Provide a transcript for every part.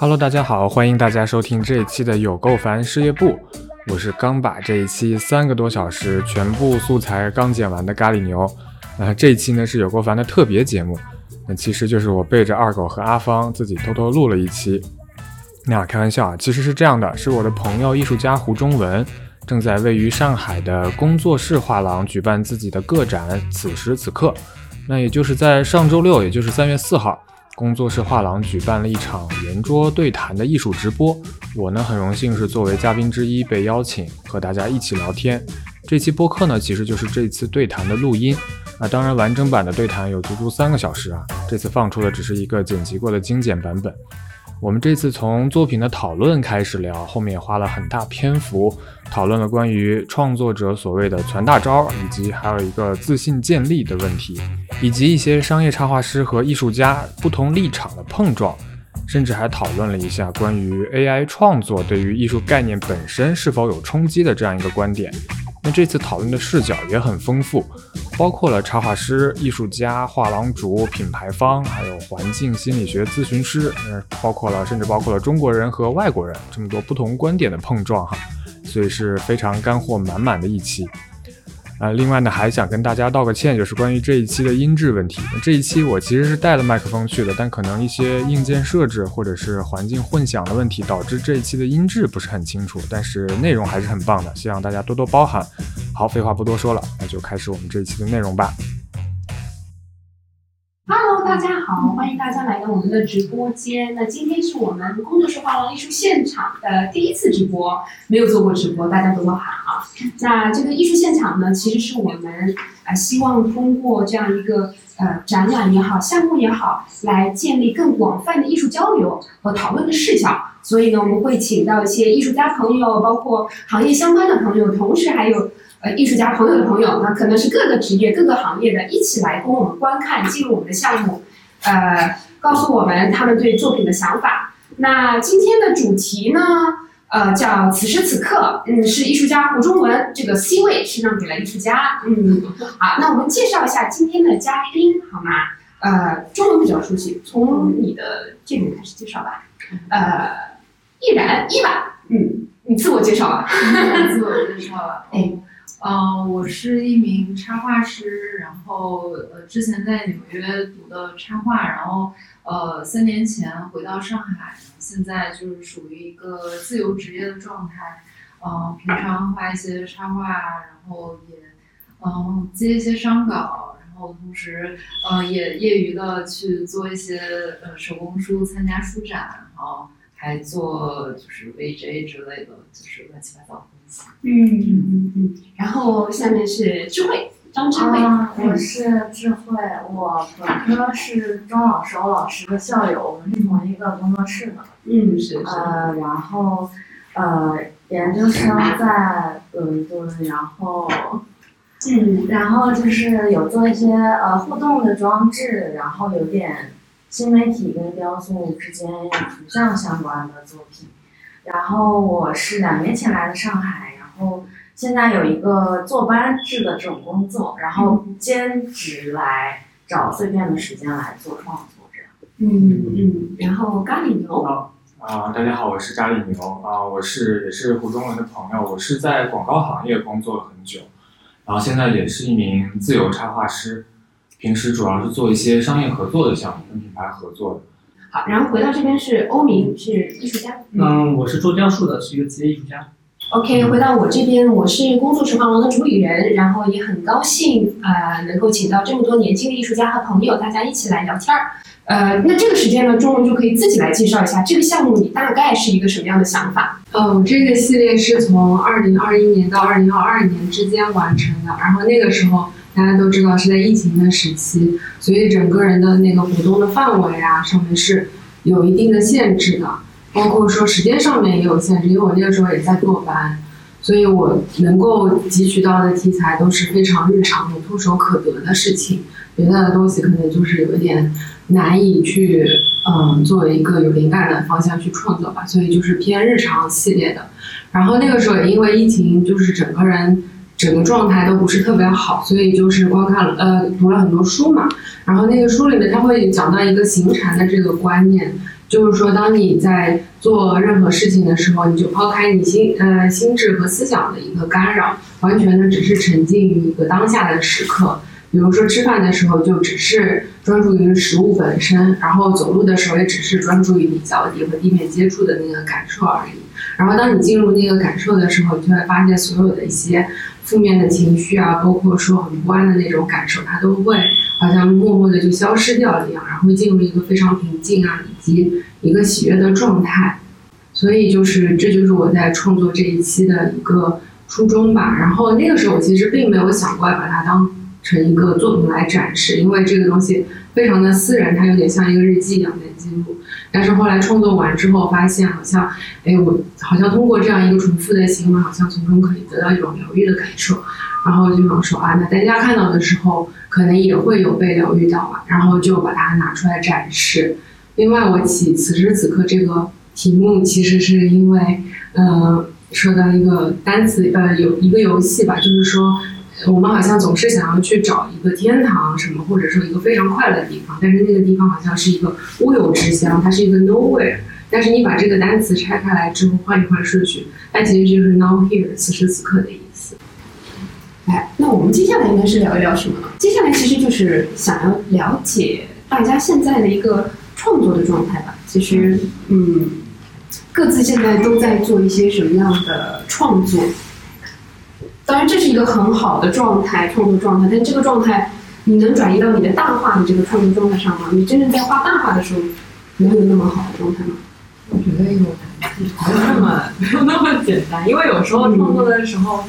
Hello，大家好，欢迎大家收听这一期的有够烦事业部。我是刚把这一期三个多小时全部素材刚剪完的咖喱牛。那这一期呢是有够烦的特别节目，那其实就是我背着二狗和阿芳自己偷偷录了一期。那开玩笑啊，其实是这样的，是我的朋友艺术家胡中文正在位于上海的工作室画廊举办自己的个展，此时此刻，那也就是在上周六，也就是三月四号。工作室画廊举办了一场圆桌对谈的艺术直播，我呢很荣幸是作为嘉宾之一被邀请和大家一起聊天。这期播客呢其实就是这次对谈的录音啊，当然完整版的对谈有足足三个小时啊，这次放出的只是一个剪辑过的精简版本。我们这次从作品的讨论开始聊，后面也花了很大篇幅讨论了关于创作者所谓的传大招，以及还有一个自信建立的问题，以及一些商业插画师和艺术家不同立场的碰撞，甚至还讨论了一下关于 AI 创作对于艺术概念本身是否有冲击的这样一个观点。那这次讨论的视角也很丰富，包括了插画师、艺术家、画廊主、品牌方，还有环境心理学咨询师，嗯，包括了甚至包括了中国人和外国人这么多不同观点的碰撞哈，所以是非常干货满满的一期。啊，另外呢，还想跟大家道个歉，就是关于这一期的音质问题。这一期我其实是带了麦克风去的，但可能一些硬件设置或者是环境混响的问题，导致这一期的音质不是很清楚。但是内容还是很棒的，希望大家多多包涵。好，废话不多说了，那就开始我们这一期的内容吧。大家好，欢迎大家来到我们的直播间。那今天是我们工作室画廊艺术现场的第一次直播，没有做过直播，大家多多喊啊。那这个艺术现场呢，其实是我们啊希望通过这样一个呃展览也好，项目也好，来建立更广泛的艺术交流和讨论的视角。所以呢，我们会请到一些艺术家朋友，包括行业相关的朋友，同时还有。呃，艺术家朋友的朋友，那可能是各个职业、各个行业的，一起来供我们观看，进入我们的项目，呃，告诉我们他们对作品的想法。那今天的主题呢，呃，叫此时此刻，嗯，是艺术家胡中文，这个 C 位是让给了艺术家，嗯，好，那我们介绍一下今天的嘉宾，好吗？呃，中文比较熟悉，从你的这边开始介绍吧。呃，易然，伊娃，嗯，你自我介绍吧。自我介绍了，哎。嗯，我是一名插画师，然后呃，之前在纽约读的插画，然后呃，三年前回到上海，现在就是属于一个自由职业的状态。嗯，平常画一些插画，然后也嗯接一些商稿，然后同时呃也业余的去做一些呃手工书，参加书展，然后还做就是 VJ 之类的，就是乱七八糟。嗯嗯嗯，然后下面是智慧，张智慧，我是智慧，我本科是钟老师欧老师的校友，我们是同一个工作室的。嗯，是是。呃，然后呃，研究生在伦敦，然后嗯，然后就是有做一些呃互动的装置，然后有点新媒体跟雕塑之间图像相关的作品。然后我是两年前来的上海，然后现在有一个坐班制的这种工作，然后兼职来找碎片的时间来做创作这样。嗯嗯，然后咖喱牛。啊，大家好，我是咖喱牛啊，我是也是胡中文的朋友，我是在广告行业工作了很久，然后现在也是一名自由插画师，平时主要是做一些商业合作的项目，跟品牌合作的。好，然后回到这边是欧明，是艺术家。嗯，我是做雕塑的，是一个职业艺术家。OK，回到我这边，我是工作室画廊的主理人，然后也很高兴啊，能够请到这么多年轻的艺术家和朋友，大家一起来聊天儿。呃，那这个时间呢，中文就可以自己来介绍一下这个项目，你大概是一个什么样的想法？嗯，这个系列是从二零二一年到二零二二年之间完成的，然后那个时候。大家都知道是在疫情的时期，所以整个人的那个活动的范围啊，上面是有一定的限制的，包括说时间上面也有限制，因为我那个时候也在坐班，所以我能够汲取到的题材都是非常日常的、唾手可得的事情，别的东西可能就是有一点难以去嗯作为一个有灵感的方向去创作吧，所以就是偏日常系列的。然后那个时候也因为疫情，就是整个人。整个状态都不是特别好，所以就是光看了呃读了很多书嘛，然后那个书里面他会讲到一个行禅的这个观念，就是说，当你在做任何事情的时候，你就抛开你心呃心智和思想的一个干扰，完全的只是沉浸于一个当下的时刻。比如说吃饭的时候，就只是专注于食物本身；然后走路的时候，也只是专注于你脚底和地面接触的那个感受而已。然后当你进入那个感受的时候，你就会发现所有的一些负面的情绪啊，包括说很不安的那种感受，它都会好像默默的就消失掉一样，然后进入一个非常平静啊，以及一个喜悦的状态。所以就是这就是我在创作这一期的一个初衷吧。然后那个时候我其实并没有想过要把它当。成一个作品来展示，因为这个东西非常的私人，它有点像一个日记一样的记录。但是后来创作完之后，发现好像，哎，我好像通过这样一个重复的行为，好像从中可以得到一种疗愈的感受。然后就想说啊，那大家看到的时候，可能也会有被疗愈到吧。然后就把它拿出来展示。另外，我起此时此刻这个题目，其实是因为，嗯，说到一个单词，呃，有一个游戏吧，就是说。我们好像总是想要去找一个天堂什么，或者说一个非常快乐的地方，但是那个地方好像是一个乌有之乡，它是一个 nowhere。但是你把这个单词拆开来之后，换一换顺序，它其实就是 now here，此时此刻的意思。哎，那我们接下来应该是聊一聊什么呢？接下来其实就是想要了解大家现在的一个创作的状态吧。其实，嗯，各自现在都在做一些什么样的创作？当然，这是一个很好的状态，创作状态。但这个状态，你能转移到你的大画的这个创作状态上吗？你真正在画大画的时候，能有那么好的状态吗？我觉得有，没有那么没有那么简单。因为有时候创作的。时候，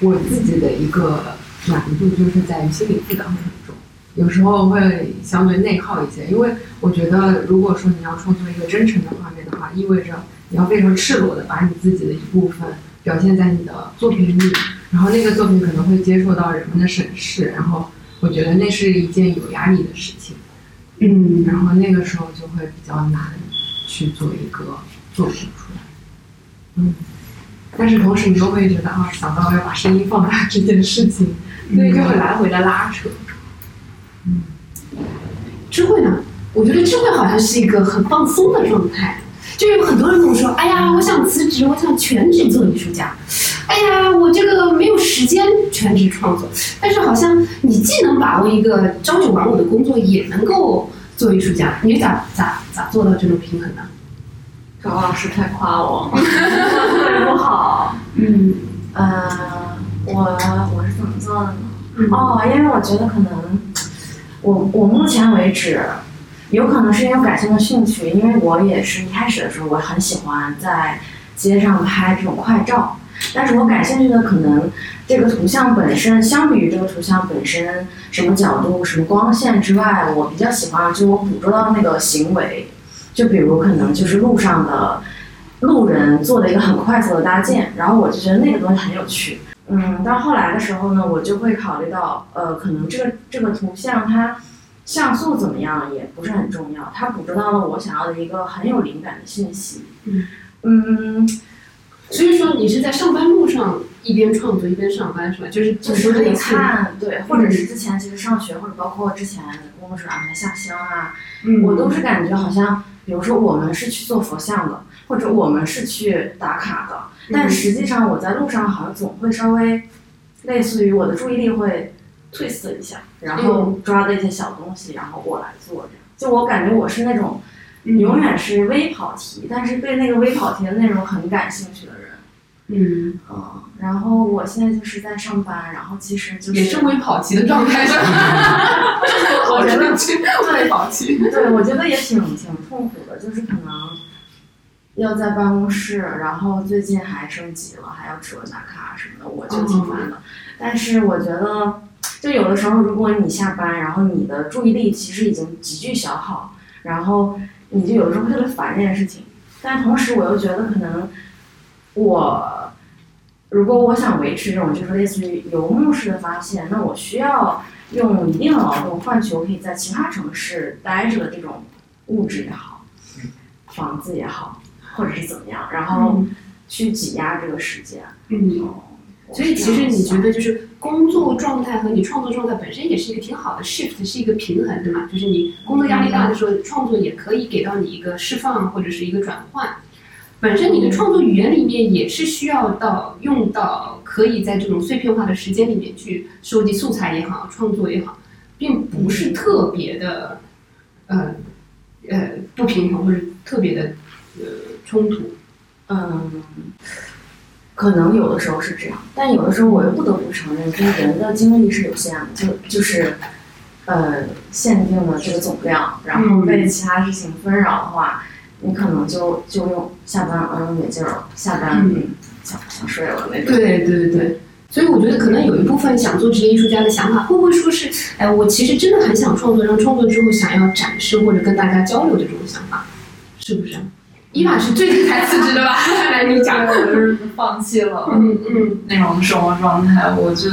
我自己的。一个难度就是在于心理负担会很重，有时候会相对内耗一些。因为我觉得，如果说你要创作一个真诚的。画面的。话，意味着你要非常赤裸的。把你自己的。一部分。表现在你的作品里，然后那个作品可能会接受到人们的审视，然后我觉得那是一件有压力的事情，嗯，然后那个时候就会比较难去做一个作品出来，嗯，但是同时你又会觉得啊，想到要把声音放大这件事情，所以就会来回的拉扯，嗯，智慧呢？我觉得智慧好像是一个很放松的状态。就有很多人跟我说：“哎呀，我想辞职，我想全职做艺术家。哎呀，我这个没有时间全职创作。但是好像你既能把握一个朝九晚五的工作，也能够做艺术家。你咋咋咋做到这种平衡呢？”高老师太夸我，不好。嗯，呃，我我是怎么做的呢？哦，因为我觉得可能我我目前为止。有可能是因为感兴的兴趣，因为我也是一开始的时候我很喜欢在街上拍这种快照，但是我感兴趣的可能这个图像本身，相比于这个图像本身什么角度、什么光线之外，我比较喜欢就我捕捉到那个行为，就比如可能就是路上的路人做的一个很快速的搭建，然后我就觉得那个东西很有趣。嗯，到后来的时候呢，我就会考虑到，呃，可能这个这个图像它。像素怎么样也不是很重要，它捕捉到了我想要的一个很有灵感的信息。嗯嗯，所以说你是在上班路上一边创作一边上班是吧？就是就是可以看对，或者是之前其实上学或者包括之前工作室安排下乡啊，我都是感觉好像，比如说我们是去做佛像的，或者我们是去打卡的，但实际上我在路上好像总会稍微类似于我的注意力会。Twist 一下，然后抓的一些小东西，然后我来做这样。就我感觉我是那种永远是微跑题，但是对那个微跑题的内容很感兴趣的人。嗯，嗯，然后我现在就是在上班，然后其实就是也是微跑题的状态。我觉得微跑题，对，我觉得也挺挺痛苦的，就是可能要在办公室，然后最近还升级了，还要指纹打卡什么的，我就挺烦的。但是我觉得。就有的时候，如果你下班，然后你的注意力其实已经急剧消耗，然后你就有的时候会特别烦这件事情。但同时，我又觉得可能我如果我想维持这种就是类似于游牧式的发现，那我需要用一定的劳动换取我可以在其他城市待着的这种物质也好，房子也好，或者是怎么样，然后去挤压这个时间。嗯，所以其实你觉得就是。工作状态和你创作状态本身也是一个挺好的 shift，是一个平衡，对吗？就是你工作压力大的时候，创作也可以给到你一个释放或者是一个转换。本身你的创作语言里面也是需要到用到，可以在这种碎片化的时间里面去收集素材也好，创作也好，并不是特别的，呃，呃不平衡或者特别的呃冲突。嗯，可能有的时候是这样，但有的时候我又不得不承认，就是人的精力是有限的，就就是呃限定了这个总量，然后被其他事情纷扰的话。你可能就就用下班嗯没劲儿了，下班想想睡了那种。对对对，所以我觉得可能有一部分想做职业艺术家的想法，会不会说是，哎，我其实真的很想创作，然后创作之后想要展示或者跟大家交流的这种想法，是不是？伊玛是最近才辞职的吧？来，你讲。我就是放弃了，嗯嗯，那种生活状态，我就，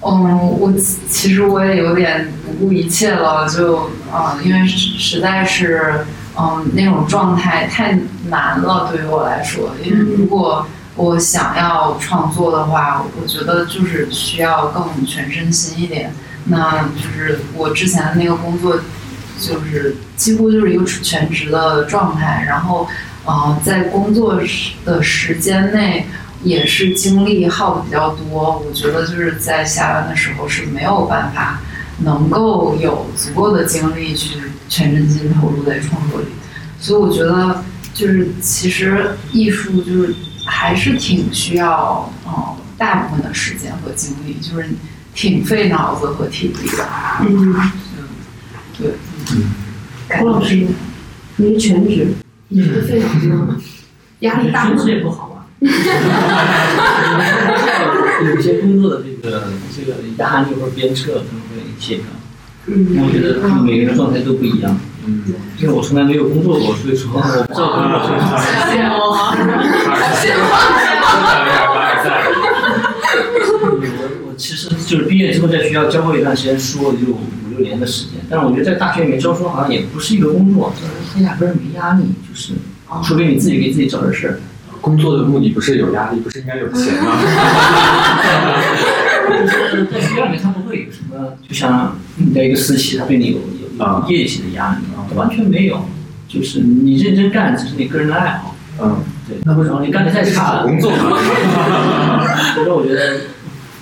嗯，我其实我也有点不顾一切了，就嗯，因为实在是。嗯，那种状态太难了，对于我来说。因为如果我想要创作的话，我觉得就是需要更全身心一点。那就是我之前的那个工作，就是几乎就是一个全职的状态。然后，呃，在工作的时间内，也是精力耗的比较多。我觉得就是在下班的时候是没有办法能够有足够的精力去。全身心投入在创作里，所以我觉得就是其实艺术就是还是挺需要嗯大部分的时间和精力，就是挺费脑子和体力的。嗯，郭老师，您全职，你觉得费脑子吗？压力大吗？全职也不好啊。有些工作的这个这个压力或者鞭策，可能会协调。嗯，我觉得每个人状态都不一样。嗯，因为我从来没有工作过，所以说我不知道工作是啥。羡慕啊！羡慕我我其实就是毕业之后在学校教过一段时间书，就年的时间。但是我觉得在大学里面教书好像也不是一个工作，就是压根儿没压力，就是除非你自己给自己找点事儿。工作的目的不是有压力，不是应该有钱吗？就 是在学校里面，他不会有什么，就像你在一个私企，他对你有有业绩的压力啊，完全没有，就是你认真干，只是你个人的爱好。嗯，对。那为什么你干的太差了？工作嘛。所以说，我觉得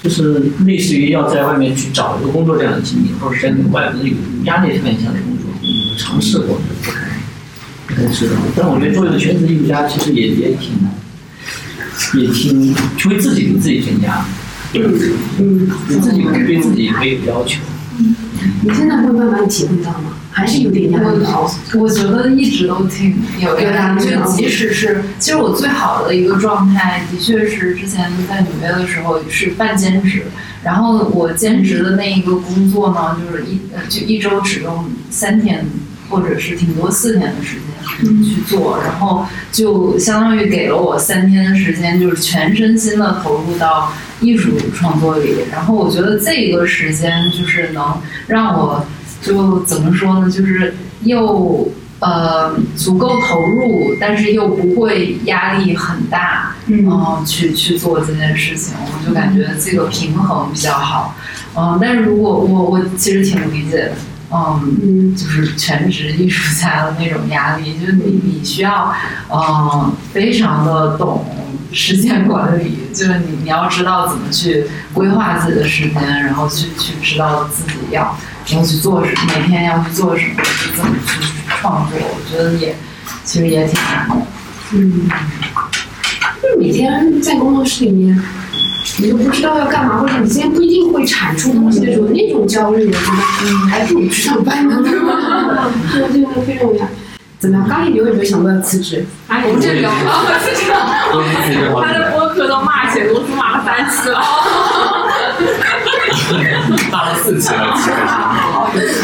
就是类似于要在外面去找一个工作这样的经历，或者在外面有压力特别强的工作，你尝试过不太不太知道。但我觉得作为一个全职艺术家，其实也也挺难，也挺就为自己给自己增压。嗯，你自己对自己没有要求。你现在会慢慢体会到吗？还是有点压力？我觉得一直都挺有压力。就即使是，其实我最好的一个状态，的确是之前在纽约的时候是半兼职。然后我兼职的那一个工作呢，就是一就一周只用三天，或者是挺多四天的时间去做，然后就相当于给了我三天的时间，就是全身心的投入到。艺术创作里，然后我觉得这个时间就是能让我，就怎么说呢，就是又呃足够投入，但是又不会压力很大，嗯，去去做这件事情，我就感觉这个平衡比较好，嗯，但是如果我我其实挺理解的，嗯，就是全职艺术家的那种压力，就是你你需要，嗯，非常的懂。时间管理就是你，你要知道怎么去规划自己的时间，然后去去知道自己要要去做什么，每天要去做什么，怎么去创作。我觉得也其实也挺难的。嗯，就是每天在工作室里面，你都不知道要干嘛，或者你今天不一定会产出东西的时候，那种焦虑，我觉得还不如去上班呢。对吧？这个真的非常有压怎么样？咖喱牛有没有想过要辞职？我们这里啊，辞职了。他的播客都骂写公司骂了三次了。骂了四次了，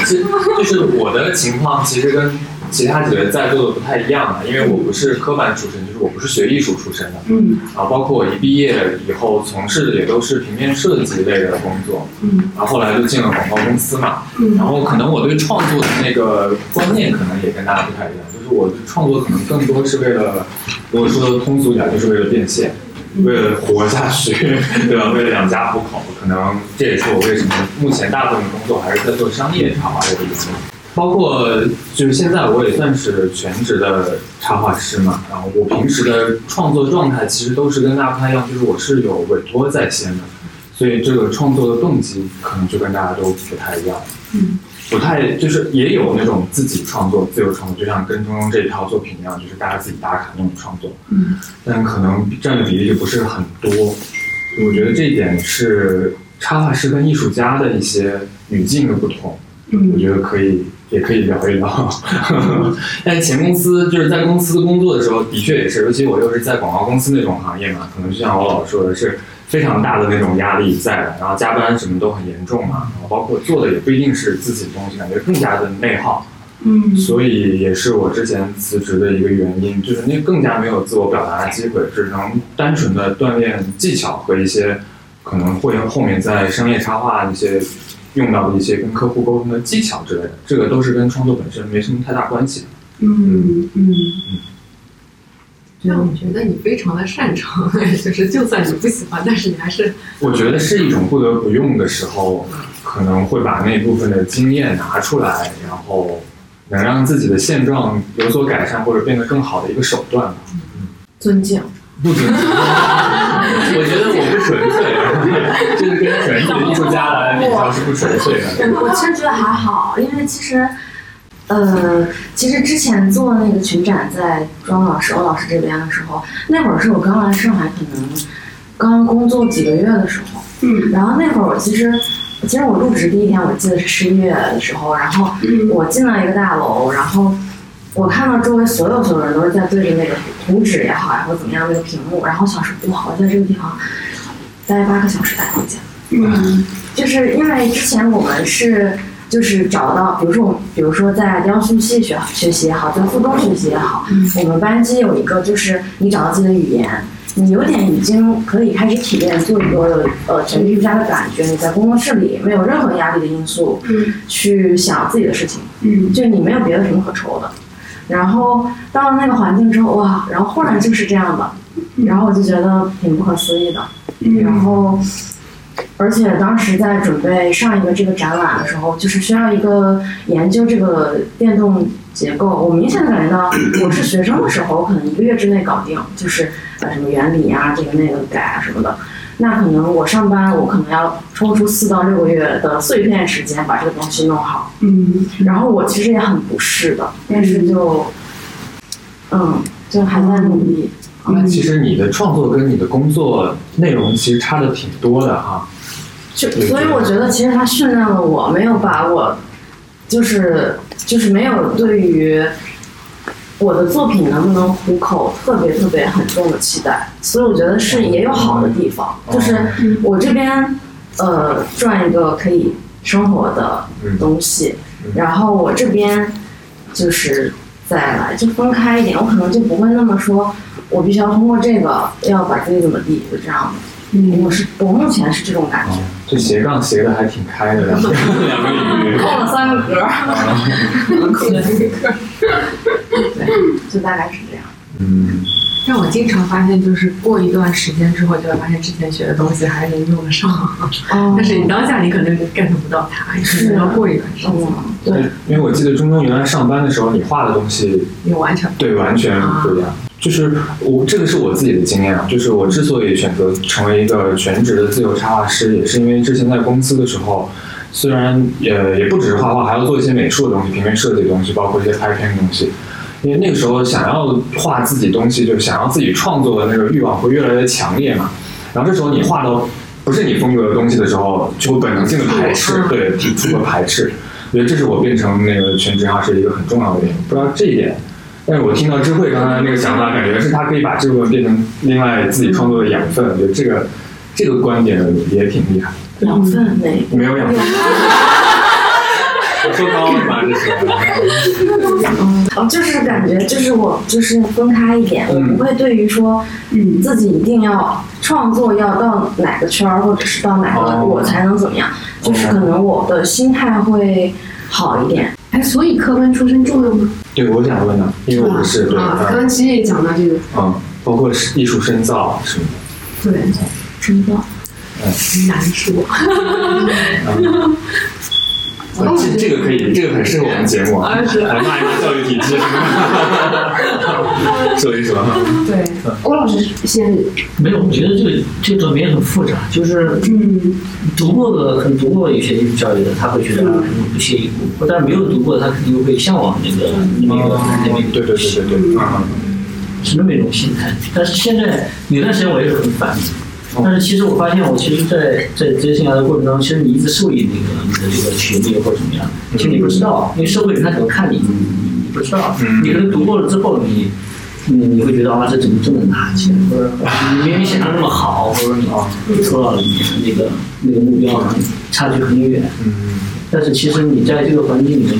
其实 就是我的情况，其实跟。其他几位在座的不太一样的，因为我不是科班出身，就是我不是学艺术出身的。嗯。然后包括我一毕业以后从事的也都是平面设计类的工作。嗯。然后后来就进了广告公司嘛。嗯。然后可能我对创作的那个观念可能也跟大家不太一样，就是我创作可能更多是为了，如果说通俗一点，就是为了变现。为了活下去，对吧？为了养家糊口，可能这也是我为什么目前大部分工作还是在做商业插画的原因。包括就是现在我也算是全职的插画师嘛，然后我平时的创作状态其实都是跟大家不太一样，就是我是有委托在先的，所以这个创作的动机可能就跟大家都不太一样。嗯，不太就是也有那种自己创作、自由创作，就像跟中庸这一套作品一样，就是大家自己打卡那种创作。嗯，但可能占的比例就不是很多。我觉得这一点是插画师跟艺术家的一些语境的不同。嗯我觉得可以，也可以聊一聊。但前公司就是在公司工作的时候，的确也是，尤其我又是在广告公司那种行业嘛，可能就像我老说的是非常大的那种压力在的，然后加班什么都很严重嘛，然后包括做的也不一定是自己的东西，感觉更加的内耗。嗯所以也是我之前辞职的一个原因，就是那更加没有自我表达的机会，只能单纯的锻炼技巧和一些可能会后面在商业插画一些用到的一些跟客户沟通的技巧之类的，这个都是跟创作本身没什么太大关系的。嗯嗯让我觉得你非常的擅长，就是就算你不喜欢，但是你还是我觉得是一种不得不用的时候，可能会把那部分的经验拿出来，然后能让自己的现状有所改善或者变得更好的一个手段吧。尊敬。不准确，我觉得我不纯粹，这是跟纯粹的艺术家来比较是不纯粹的。我其实觉得还好，因为其实，呃，其实之前做那个群展在庄老师、欧老师这边的时候，那会儿是我刚来上海，可能刚工作几个月的时候。嗯然后那会儿我其实，其实我入职第一天，我记得是十一月的时候，然后嗯我进了一个大楼，然后我看到周围所有所有人都是在对着那个图纸也好呀，或怎么样那个屏幕，然后我想说，哇，我在这个地方待八个小时才回家。嗯就是因为之前我们是就是找到，比如说我们比如说在雕塑系学学习也好，在附中学习也好，我们班级有一个就是你找到自己的语言，你有点已经可以开始体验做一个呃全职艺术家的感觉，你在工作室里没有任何压力的因素嗯去想自己的事情，嗯就你没有别的什么可愁的。然后到了那个环境之后，哇，然后忽然就是这样的，然后我就觉得挺不可思议的。然嗯后，而且当时在准备上一个这个展览的时候，就是需要一个研究这个电动结构。我明显的感觉到，我是学生的时候，我可能一个月之内搞定，就是呃什么原理啊，这个那个改啊什么的。那可能我上班，我可能要抽出四到六个月的碎片时间把这个东西弄好。嗯然后我其实也很不适的，但是就，嗯，就还在努力。那其实你的创作跟你的工作内容其实差的挺多的哈。就所以我觉得，其实它训练了我，没有把我，就是就是没有对于我的作品能不能糊口特别特别很重的期待，所以我觉得是也有好的地方，就是我这边呃赚一个可以生活的东西，然后我这边就是再来就分开一点，我可能就不会那么说，我必须要通过这个要把自己怎么地，就这样的。嗯我是我目前是这种感觉。这斜杠斜的还挺开的，两个。扣了三个格儿，扣了一个课。对，就大概是这样。嗯，但我经常发现，就是过一段时间之后，就会发现之前学的东西还能用得上，哦 但是你当下你可能 get 不到它，你可能要过一段时间，嗯，对，因为我记得中中原来上班的时候，你画的东西你完全对完全不一样。就是我这个是我自己的经验啊，就是我之所以选择成为一个全职的自由插画师，也是因为之前在公司的时候，虽然也也不只是画画，还要做一些美术的东西、平面设计的东西，包括一些拍片的东西。因为那个时候想要画自己东西，就想要自己创作的那个欲望会越来越强烈嘛。然后这时候你画到不是你风格的东西的时候，就会本能性的排斥，对，提出了排斥。我觉得这是我变成那个全职画师一个很重要的原因。不知道这一点，但是我听到智慧刚才那个想法，感觉是他可以把这部分变成另外自己创作的养分。我觉得这个这个观点也挺厉害。养分没没有养分。我说高了吗？这是。嗯，哦就是感觉就是我就是分开一点，我嗯不会对于说嗯自己一定要创作要到哪个圈儿，或者是到哪个哦我才能怎么样，就是可能我的心态会好一点。哎，所以科班出身重要吗？对，我想问的，因为我是对，啊，刚嗯刚其实也讲到这个，嗯，包括是艺术深造什么的。对，深造，嗯难说。哇这这个可以，这个很适合我们节目啊，来骂一骂教育体制，说一说哈。对，郭老师先，没有，我觉得这个这个转变很复杂，就是嗯读过的，可能读过有些艺术教育的，他会觉得啊很不屑一顾；但是没有读过，他肯定会向往那个那个那个对对对对对，啊，是那么一种心态。但是现在有段时间我也是很烦，但是其实我发现，我其实在，在职业生涯的过程当中，其实你一直受益那个你的这个学历或者怎么样，其实你不知道，因为社会人他怎么看你，你你你不知道，你可能读过了之后，你你你会觉得啊，这怎么这么拿钱，或者你明明想象那么好，或者你啊说到了你的那个那个目标差距很远，嗯，但是其实你在这个环境里面，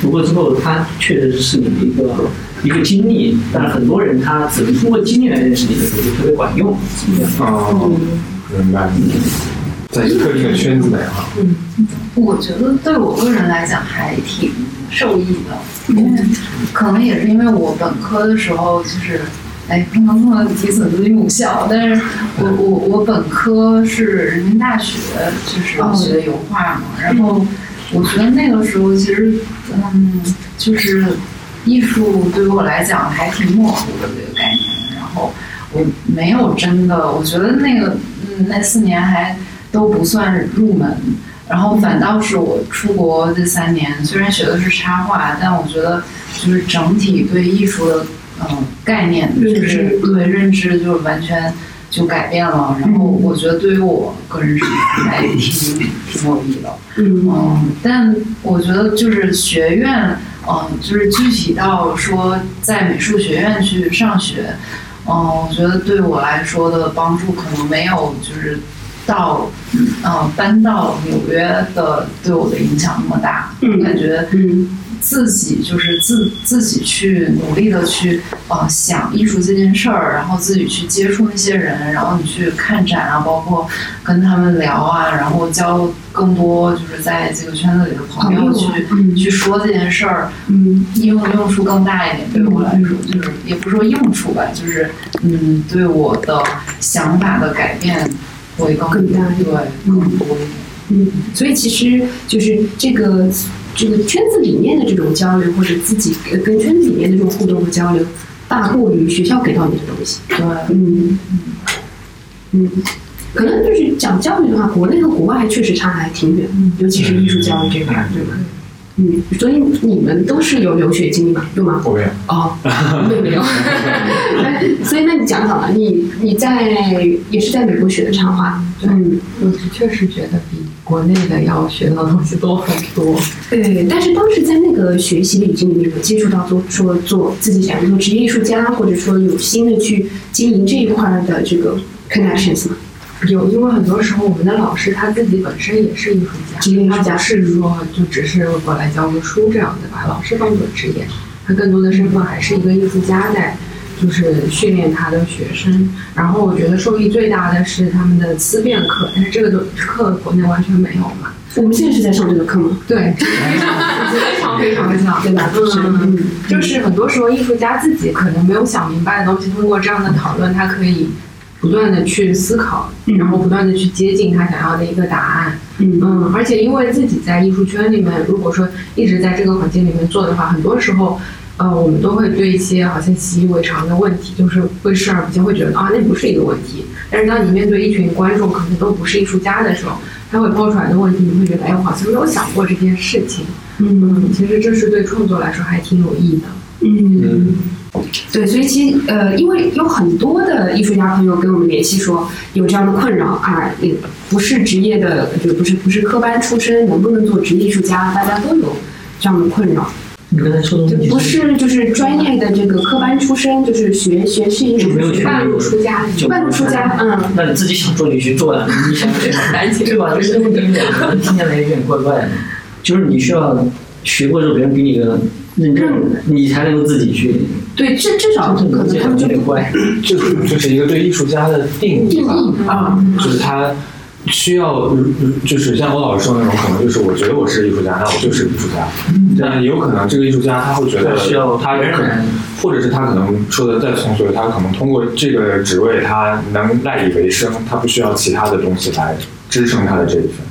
读过之后，它确实是你的一个一个经历。但是很多人他只能通过经历来认识你的时候，就特别管用。哦，明白，在一个特定的圈子内哈，嗯我觉得对我个人来讲还挺受益的，因为可能也是因为我本科的时候就是，哎，不能不能提自己母校，但是我我我本科是人民大学，就是学油画嘛，然后我觉得那个时候其实，嗯，就是艺术对于我来讲还挺模糊的这个概念，然后我没有真的，我觉得那个嗯那四年还都不算入门。然后反倒是我出国这三年，虽然学的是插画，但我觉得就是整体对艺术的嗯、呃概念，就是对认知就完全就改变了。然后我觉得对于我个人是还挺挺有益的。嗯嗯，但我觉得就是学院，嗯，就是具体到说在美术学院去上学，嗯，我觉得对我来说的帮助可能没有就是到，嗯，搬到纽约的对我的影响那么大。感觉嗯自己就是自自己去努力的去呃想艺术这件事儿，然后自己去接触那些人，然后你去看展啊，包括跟他们聊啊，然后交更多就是在这个圈子里的朋友去、嗯。去说这件事儿，嗯。用用处更大一点。对我来说，就是也不是说用处吧，就是嗯，对我的想法的改变会更更大对点。更多一点。嗯，所以其实就是这个这个圈子里面的这种交流，或者自己跟跟圈子里面的这种互动和交流，大过于学校给到你的东西。对，嗯嗯，可能就是讲教育的话，国内和国外确实差的还挺远，尤其是艺术教育这块，对吧？嗯，所以你们都是有留学经历吗？有吗？我没有，哦，没有没有。所以那你讲讲了，你你在也是在美国学的插画，嗯，我确实觉得比国内的要学到的东西多很多。对。但是当时在那个学习里，经里面有接触到做说做自己想做职业艺术家，或者说有心的去经营这一块儿的这个 connections 吗？有，因为很多时候我们的老师他自己本身也是艺术家，他不是说就只是过来教个书这样的把老师当做职业，他更多的身份还是一个艺术家在，就是训练他的学生。然后我觉得受益最大的是他们的思辨课，但是这个都课国内完全没有嘛。我们现在是在上这个课吗？对，非常非常的像，对吧？嗯，就是很多时候艺术家自己可能没有想明白的东西，通过这样的讨论，他可以不断的去思考，嗯然后不断的去接近他想要的一个答案。嗯嗯，而且因为自己在艺术圈里面，如果说一直在这个环境里面做的话，很多时候，呃，我们都会对一些好像习以为常的问题，就是会视而不见，会觉得啊，那不是一个问题。但是当你面对一群观众，可能都不是艺术家的时候，他会抛出来的问题，你会觉得，哎，我好像没有想过这件事情。嗯，其实这是对创作来说还挺有益的。嗯，对，所以其实呃，因为有很多的艺术家朋友跟我们联系说有这样的困扰啊，也不是职业的，就不是不是科班出身，能不能做职业艺术家，大家都有这样的困扰。你刚才说的不是就是专业的这个科班出身，就是学学视艺术学就没有去半路出家，半路出家，嗯，那你自己想做你去做呀，你想去对吧？这个问题有点听起来有点怪怪的，就是你需要学过之后，别人给你个认证，你才能够自己去。对，至至少可能他们就有点怪。这 就是一个对艺术家的定义吧，啊，就是他需要，就是像欧老师说的那种，可能就是我觉得我是艺术家，那我就是艺术家。但也有可能这个艺术家他会觉得需要他可能，或者是他可能说的再通俗，他可能通过这个职位他能赖以为生，他不需要其他的东西来支撑他的这一份。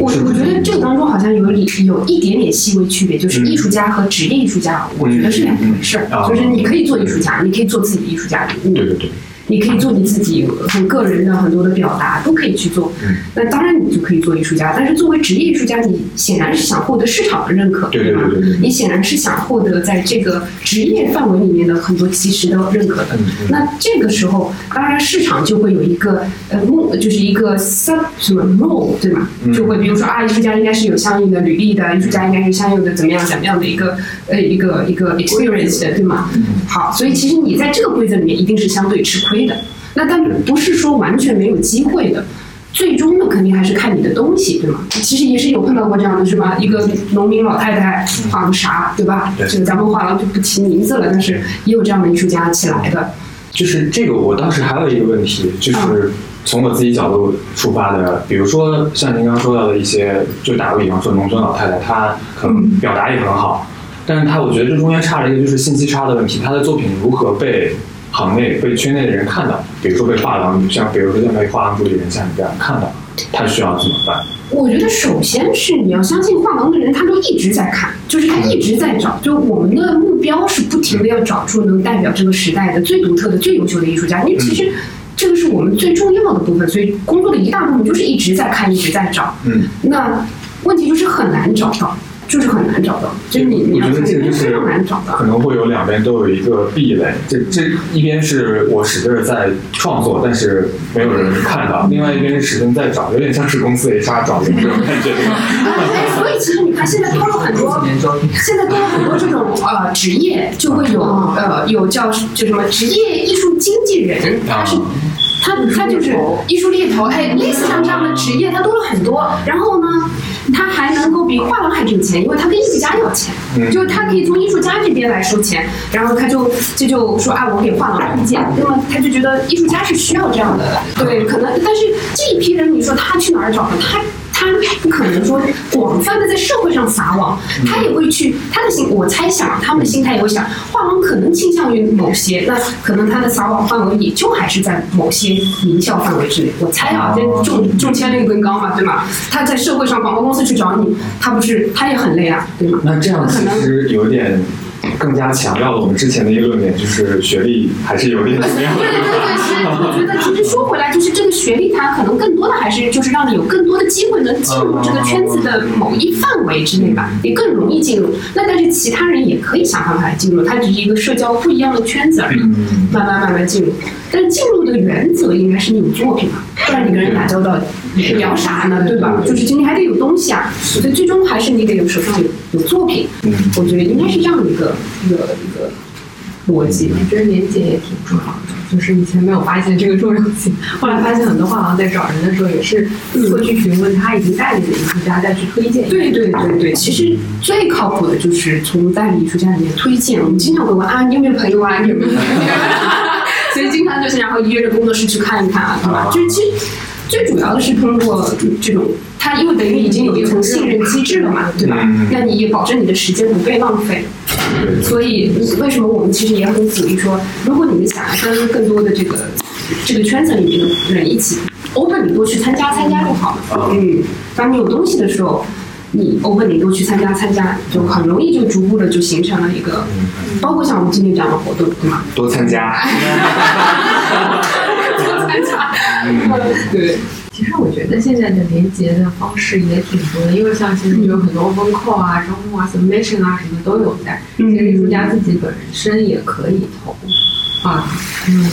我我觉得这个当中好像有有一点点细微区别，就是艺术家和职业艺术家，我觉得是两回事儿。就是你可以做艺术家，你可以做自己的艺术家。对对对。你可以做你自己很个人的很多的表达，都可以去做。那当然你就可以做艺术家，但是作为职业艺术家，你显然是想获得市场的认可，对吧？你显然是想获得在这个职业范围里面的很多及时的认可的。那这个时候，当然市场就会有一个呃目，就是一个 sub 什么 role，对吗？就会比如说啊，艺术家应该是有相应的履历的，艺术家应该是相应的怎么样怎么样的一个呃一个一个 experience 的，对吗？好，所以其实你在这个规则里面一定是相对吃亏。的，那但不是说完全没有机会的，最终呢肯定还是看你的东西，对吗？其实也是有碰到过这样的，是吧？一个农民老太太画个啥，对吧？这个咱们画廊就不提名字了，但是也有这样的艺术家起来的。就是这个，我当时还有一个问题，就是从我自己角度出发的，比如说像您刚刚说到的一些，就打个比方说，农村老太太，她可能表达也很好，但是她我觉得这中间差了一个就是信息差的问题，她的作品如何被。行内被圈内的人看到，比如说被画廊，像比如说像被画廊主理人像你这样看到，他需要怎么办？我觉得首先是你要相信画廊的人，他都一直在看，就是他一直在找。就我们的目标是不停的要找出能代表这个时代的最独特的、最优秀的艺术家，因为其实这个是我们最重要的部分，所以工作的一大部分就是一直在看，一直在找。嗯，那问题就是很难找到。就是很难找到，就是你，你觉得这个就是难找到，可能会有两边都有一个壁垒。这这一边是我使劲在创作，但是没有人看到；，另外一边是使劲在找，有点像是公司 HR 找人这种感觉。所以其实你看，现在多了很多，现在多了很多这种呃职业，就会有呃有叫就什么职业艺术经纪人，他是。他他就是艺术猎头，哎，类似像这样的职业，他多了很多。然后呢，他还能够比画廊还挣钱，因为他跟艺术家要钱，就是他可以从艺术家这边来收钱。然后他就这就说啊，我给画廊推荐，那么他就觉得艺术家是需要这样的，对，可能。但是这一批人，你说他去哪儿找呢？他。他不可能说广泛的在社会上撒网，他也会去他的心，我猜想他们的心态也会想，画廊可能倾向于某些，那可能他的撒网范围也就还是在某些名校范围之内。我猜啊，这中中签率更高嘛，对吗？他在社会上广告公司去找你，他不是他也很累啊，对吗？那这样其实有点。更加强调了我们之前的一个论点，就是学历还是有点怎么样的。对对对，其实我觉得，其实说回来，就是这个学历，它可能更多的还是就是让你有更多的机会能进入这个圈子的某一范围之内吧，也更容易进入。那但是其他人也可以想办法进入，它只是一个社交不一样的圈子而已，慢慢慢慢进入。但是进入的原则应该是你有作品嘛，不然你跟人打交道聊啥呢？对吧？就是今天还得有东西啊，所以最终还是你得有手上有有作品。我觉得应该是这样的一个一个一个逻辑。我觉得连接也挺重要的，就是以前没有发现这个重要性，后来发现很多画廊在找人的时候也是会去询问他已经代理的艺术家再去推荐。对对对对，其实最靠谱的就是从代理艺术家里面推荐。我们经常会问啊，你有没有朋友啊？你有没有？所以经常就是然后约着工作室去看一看啊，对吧？就是其实最主要的是通过这种，他因为等于已经有一层信任机制了嘛，对吧？那你也保证你的时间不被浪费。所以为什么我们其实也很鼓励说，如果你们想要跟更多的这个这个圈子里面的人一起 open，你多去参加参加就好了。嗯，当你有东西的时候。你 open 你都去参加参加，就很容易就逐步的就形成了一个，包括像我们今天这样的活动，对吗？多参加。多参加。对。其实我觉得现在的连接的方式也挺多的，因为像其实有很多 open call 啊、招募啊、submission 啊什么都有在。其实艺术家自己本身也可以投啊，嗯，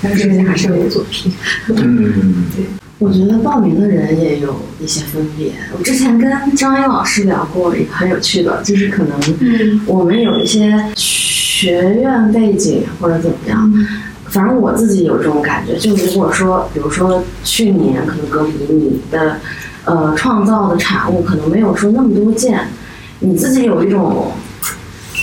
但是还是有作品。嗯，对。我觉得报名的人也有一些分别。我之前跟张英老师聊过一个很有趣的，就是可能我们有一些学院背景或者怎么样，反正我自己有这种感觉。就如果说，比如说去年可能隔离，你的呃创造的产物可能没有说那么多件，你自己有一种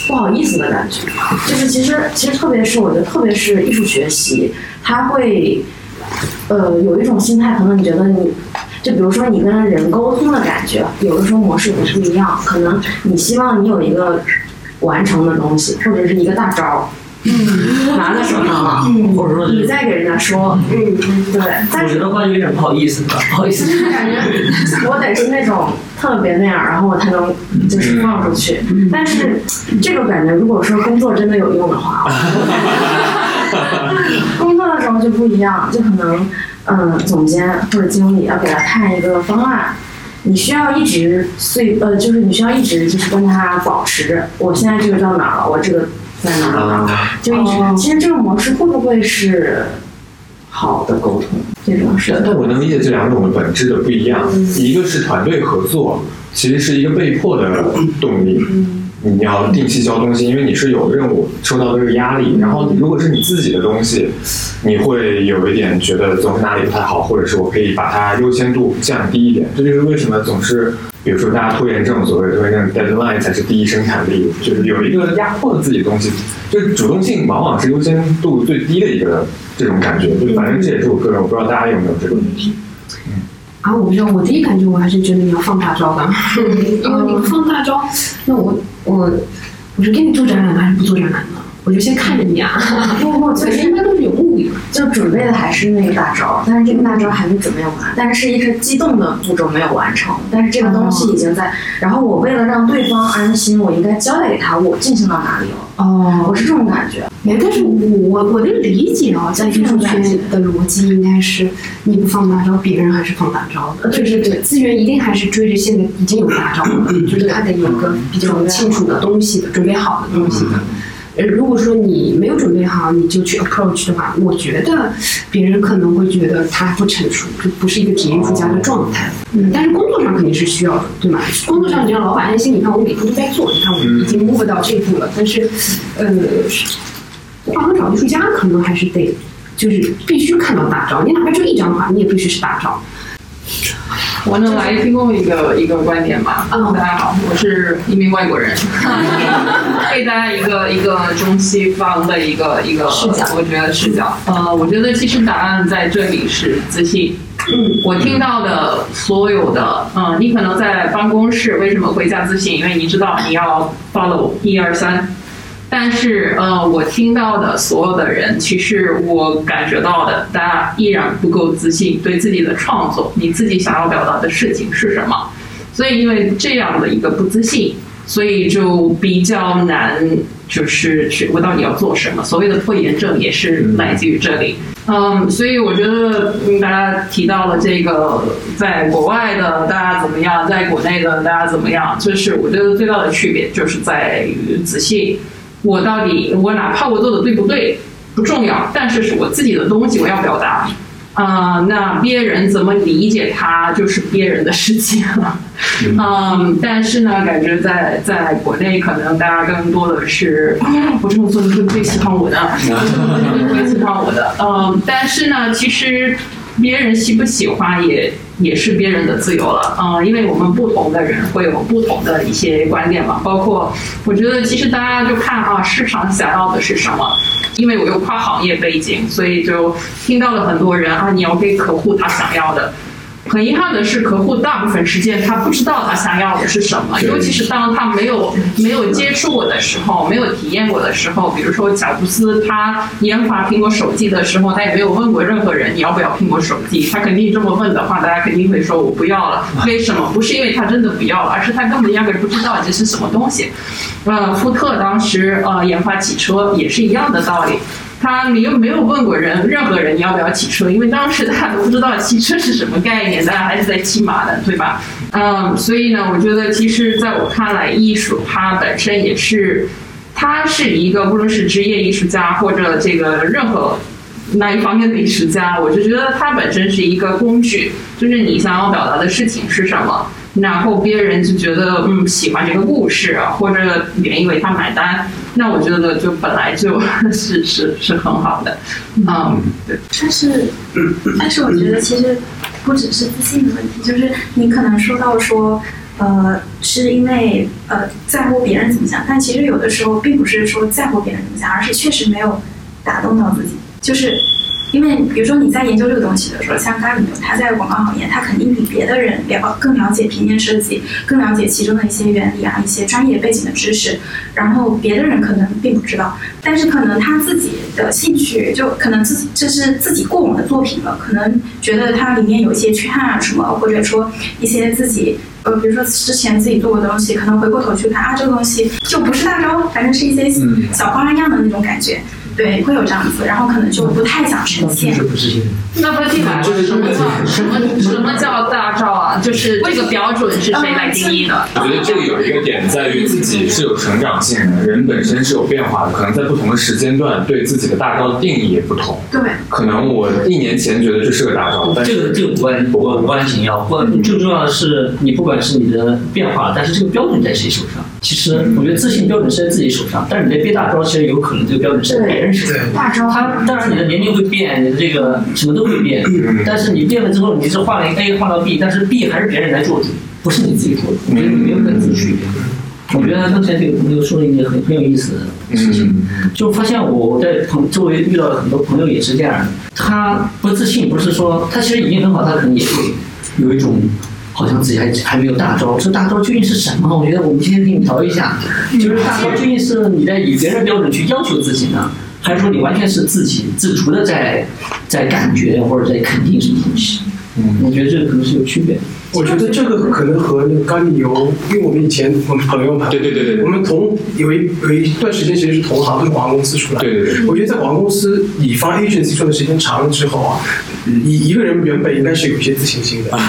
不好意思的感觉。就是其实其实特别是我觉得，特别是艺术学习，它会。呃，有一种心态，可能你觉得你就比如说你跟人沟通的感觉，有的时候模式也是不一样。可能你希望你有一个完成的东西，或者是一个大招儿，嗯，拿在手上了，或者说，你再给人家说，嗯，对。我觉得话有点不好意思，不好意思。就是感觉我得是那种特别那样，然后我才能就是放出去。但是这个感觉，如果说工作真的有用的话，工作的时候就不一样，就可能嗯，总监或者经理要给他看一个方案。你需要一直碎呃，就是你需要一直就是跟他保持着，我现在这个到哪儿了，我这个在哪儿了，就一直。其实这种模式会不会是好的沟通？这种是但但我能理解这两种的本质的不一样，一个是团队合作，其实是一个被迫的动力。你要定期交东西，因为你是有任务，受到的这个压力。然后如果是你自己的东西，你会有一点觉得总是哪里不太好，或者是我可以把它优先度降低一点。这就是为什么总是，比如说大家拖延症，所谓的拖延症 deadline 才是第一生产力，就是有一个压迫自己的东西，就是主动性往往是优先度最低的一个这种感觉。就反正这也是我个人，我不知道大家有没有这个问题。啊，我不知道，我第一感觉我还是觉得你要放大招的，因为你放大招，那我我我是给你做展览，还是不做展览呢？我就先看着你啊，不不，本身应该都是有目的的。就准备的还是那个大招，但是这个大招还没准备完，但是是一个激动的步骤没有完成，但是这个东西已经在。然后我为了让对方安心，我应该交代给他我进行到哪里了。哦我是这种感觉。没，但是我我我的理解啊，在艺术圈的逻辑应该是，你不放大招，别人还是放大招的，就是对资源一定还是追着现在已经有大招的，就是他得有个比较清楚的东西的，准备好的东西的。呃，如果说你没有准备好，你就去 approach 的话，我觉得别人可能会觉得他不成熟，就不是一个职业艺术家的状态。嗯，但是工作上肯定是需要的，对吗？工作上你让老板安心，你看我每天都在做，你看我已经 move 到这一步了。但是，呃，画廊找艺术家可能还是得，就是必须看到大招，你哪怕就一张画，你也必须是大招。我能来提供一个一个观点吗？嗯大家好，我是一名外国人，给大家一个一个中西方的一个一个视角我觉得视角。呃，我觉得其实答案在这里是自信。嗯，我听到的所有的，嗯，你可能在办公室为什么回家自信？因为你知道你要 follow 一二三。但是，呃，我听到的所有的人，其实我感觉到的，大家依然不够自信，对自己的创作，你自己想要表达的事情是什么？所以，因为这样的一个不自信，所以就比较难，就是去我到底要做什么。所谓的拖延症也是来自于这里。嗯，所以我觉得大家提到了这个，在国外的大家怎么样，在国内的大家怎么样，就是我觉得最大的区别就是在于自信，我到底我哪怕我做的对不对不重要，但是是我自己的东西我要表达。啊、那别人怎么理解他就是别人的事情了。嗯，但是呢，感觉在在国内可能大家更多的是，我这么做你会不会喜欢我的？你会不会喜欢我的？嗯，但是呢，其实别人喜不喜欢也也是别人的自由了。嗯，因为我们不同的人会有不同的一些观点嘛，包括我觉得其实大家就看啊，市场想要的是什么。因为我有跨行业背景，所以就听到了很多人啊，你要给客户他想要的。很遗憾的是，客户大部分时间他不知道他想要的是什么，尤其是当他没有没有接触过的时候，没有体验过的时候。比如说乔布斯他研发苹果手机的时候，他也没有问过任何人你要不要苹果手机。他肯定这么问的话，大家肯定会说我不要了。为什么？不是因为他真的不要了，而是他根本压根儿不知道这是什么东西。呃，福特当时呃研发汽车也是一样的道理。他你又没有问过人任何人你要不要骑车，因为当时大家都不知道汽车是什么概念，大家还是在骑马的，对吧？嗯，所以呢，我觉得其实在我看来，艺术它本身也是，它是一个不论是职业艺术家或者这个任何哪一方面的艺术家，我就觉得它本身是一个工具，就是你想要表达的事情是什么。然后别人就觉得嗯喜欢这个故事，或者愿意为他买单，那我觉得就本来就 是是是很好的，嗯，对。但是，但是我觉得其实不只是自信的问题，就是你可能说到说，呃，是因为呃在乎别人怎么想，但其实有的时候并不是说在乎别人怎么想，而是确实没有打动到自己。就是因为比如说你在研究这个东西的时候，像咖喱牛，他在广告行业，他肯定比别的人了更了解平面设计，更了解其中的一些原理啊，一些专业背景的知识，然后别的人可能并不知道，但是可能他自己的兴趣就可能自己这是自己过往的作品了，可能觉得它里面有一些缺憾啊什么，或者说一些自己。呃，比如说之前自己做过的东西，可能回过头去看啊，这个东西就不是大招，反正是一些小花样的那种感觉。对，会有这样子，然后可能就不太想呈现。那不进来什么叫什么什么叫大招啊？就是这个标准是谁来定义的？我觉得这个有一个点在于自己是有成长性的，人本身是有变化的，可能在不同的时间段对自己的大招的定义也不同。对，可能我一年前觉得这是个大招，但这个这个无关无关无关紧要，不最重要的是你不管是你的变化，但是这个标准在谁手上？其实我觉得自信标准是在自己手上，但是你的变大招其实有可能这个标准是在别人手上。大招，他当然你的年龄会变，你的这个什么都会变，但是你变了之后，你是换了一个 A 换到 B，但是 B 还是别人来做主，不是你自己做主，我觉得没有本质区别。我觉得刚才这个朋友说了一件很很有意思的事情，就发现我在朋周围遇到的很多朋友也是这样的，他不自信，不是说他其实已经很好，他可能也会有一种。好像自己还还没有大招，这大招究竟是什么？我觉得我们今天给你聊一下，就是大招究竟是你在以别人标准去要求自己呢，还是说你完全是自己自主的在在感觉或者在肯定什么东西？嗯，我觉得这个可能是有区别的。我觉得这个可能和那个咖喱油，因为我们以前我们朋友嘛，对对对对，我们同有一有一段时间其实是同行，都是广告公司出来。对对对，我觉得在广告公司乙方 agency 做的时间长了之后啊，一一个人原本应该是有一些自信心的。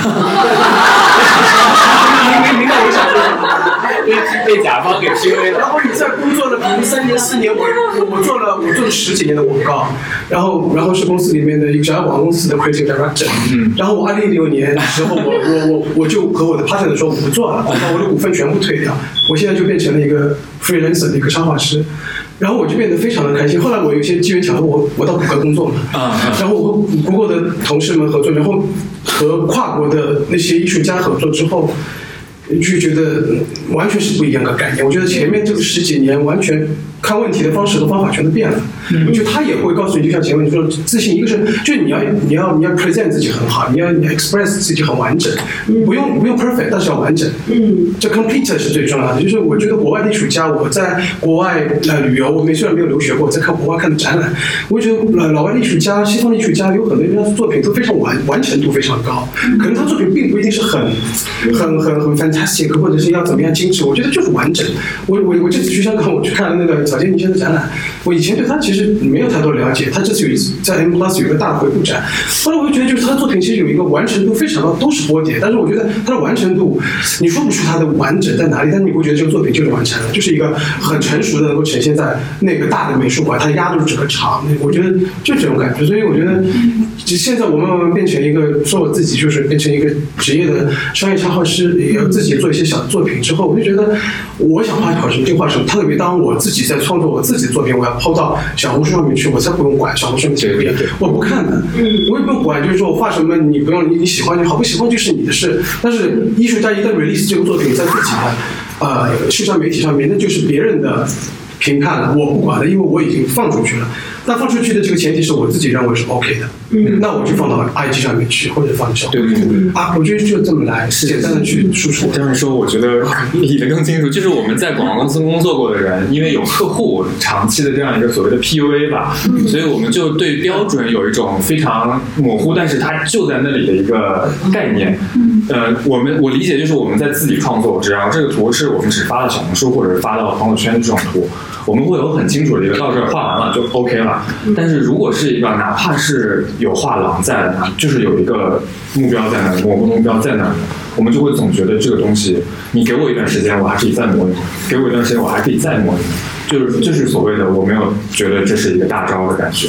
明明白我想说什么？被甲方给 PUA 了。然后你在工作了，比如三年四年，我我做了我做了十几年的广告，然后然后是公司里面的一个小广告公司的 creative director，嗯，然后我二零一六年的时候，我我我我就和我的 partner 说我不做了，把我的股份全部退掉，我现在就变成了一个 freelancer 的一个插画师。然后我就变得非常的开心。后来我有一些机缘巧合，我我到谷歌工作了，啊，然后我和谷歌的同事们合作，然后和跨国的那些艺术家合作之后。就觉得完全是不一样的概念。我觉得前面这个十几年，完全看问题的方式和方法全都变了。就他也会告诉你，就像前面你说，自信一个是，就你要你要你要 present 自己很好，你要你 express 自己很完整，不用不用 perfect，但是要完整。嗯，这 complete 是最重要的。就是我觉得国外的艺术家，我在国外呃旅游，我没虽然没有留学过，在看国外看的展览，我觉得老老外的艺术家、西方的艺术家有很多人的作品都非常完完成度非常高，可能他作品并不一定是很很很很 fantastic，或者是要怎么样精致，我觉得就是完整。我我我这次去香港，我去看了那个草间弥生的展览，我以前对他其实没有太多了解，他这次有一次在 M Plus 有一个大的回顾展，后来我就觉得就是他的作品其实有一个完成度非常高，都是波点，但是我觉得他的完成度，你说不出他的完整在哪里，但是你会觉得这个作品就是完成了，就是一个很成熟的能够呈现在那个大的美术馆，它压住整个场，我觉得就这种感觉，所以我觉得，现在我们慢慢变成一个说我自己就是变成一个职业的商业插画师，也要自己做一些小作品之后，我就觉得我想画什么就画什么，特别当我自己在创作我自己的作品，我要抛到小红书上面去，我才不用管小红书几个点，我不看的，我也不用管，就是说我画什么你不用你你喜欢就好，不喜欢就是你的事。但是艺术家一旦 release 这个作品在自己的呃社交媒体上面，那就是别人的评判了，我不管了，因为我已经放出去了。那放出去的这个前提是我自己认为是 OK 的，嗯，那我就放到 IG 上面去，或者放小对对对啊，我觉得就这么来，简单的去输出。这样说，我觉得 理得更清楚。就是我们在广告公司工作过的人，因为有客户长期的这样一个所谓的 PUA 吧，所以我们就对标准有一种非常模糊，但是它就在那里的一个概念。呃，我们我理解就是我们在自己创作，只要这个图是我们只发到小红书或者是发到朋友圈的这种图，我们会有很清楚的一个到这儿画完了就 OK 了。但是如果是一个哪怕是有画廊在的，就是有一个目标在那儿，某个目标在那儿，我们就会总觉得这个东西，你给我一段时间，我还可以再磨一磨；给我一段时间，我还可以再磨一磨。就是就是所谓的，我没有觉得这是一个大招的感觉。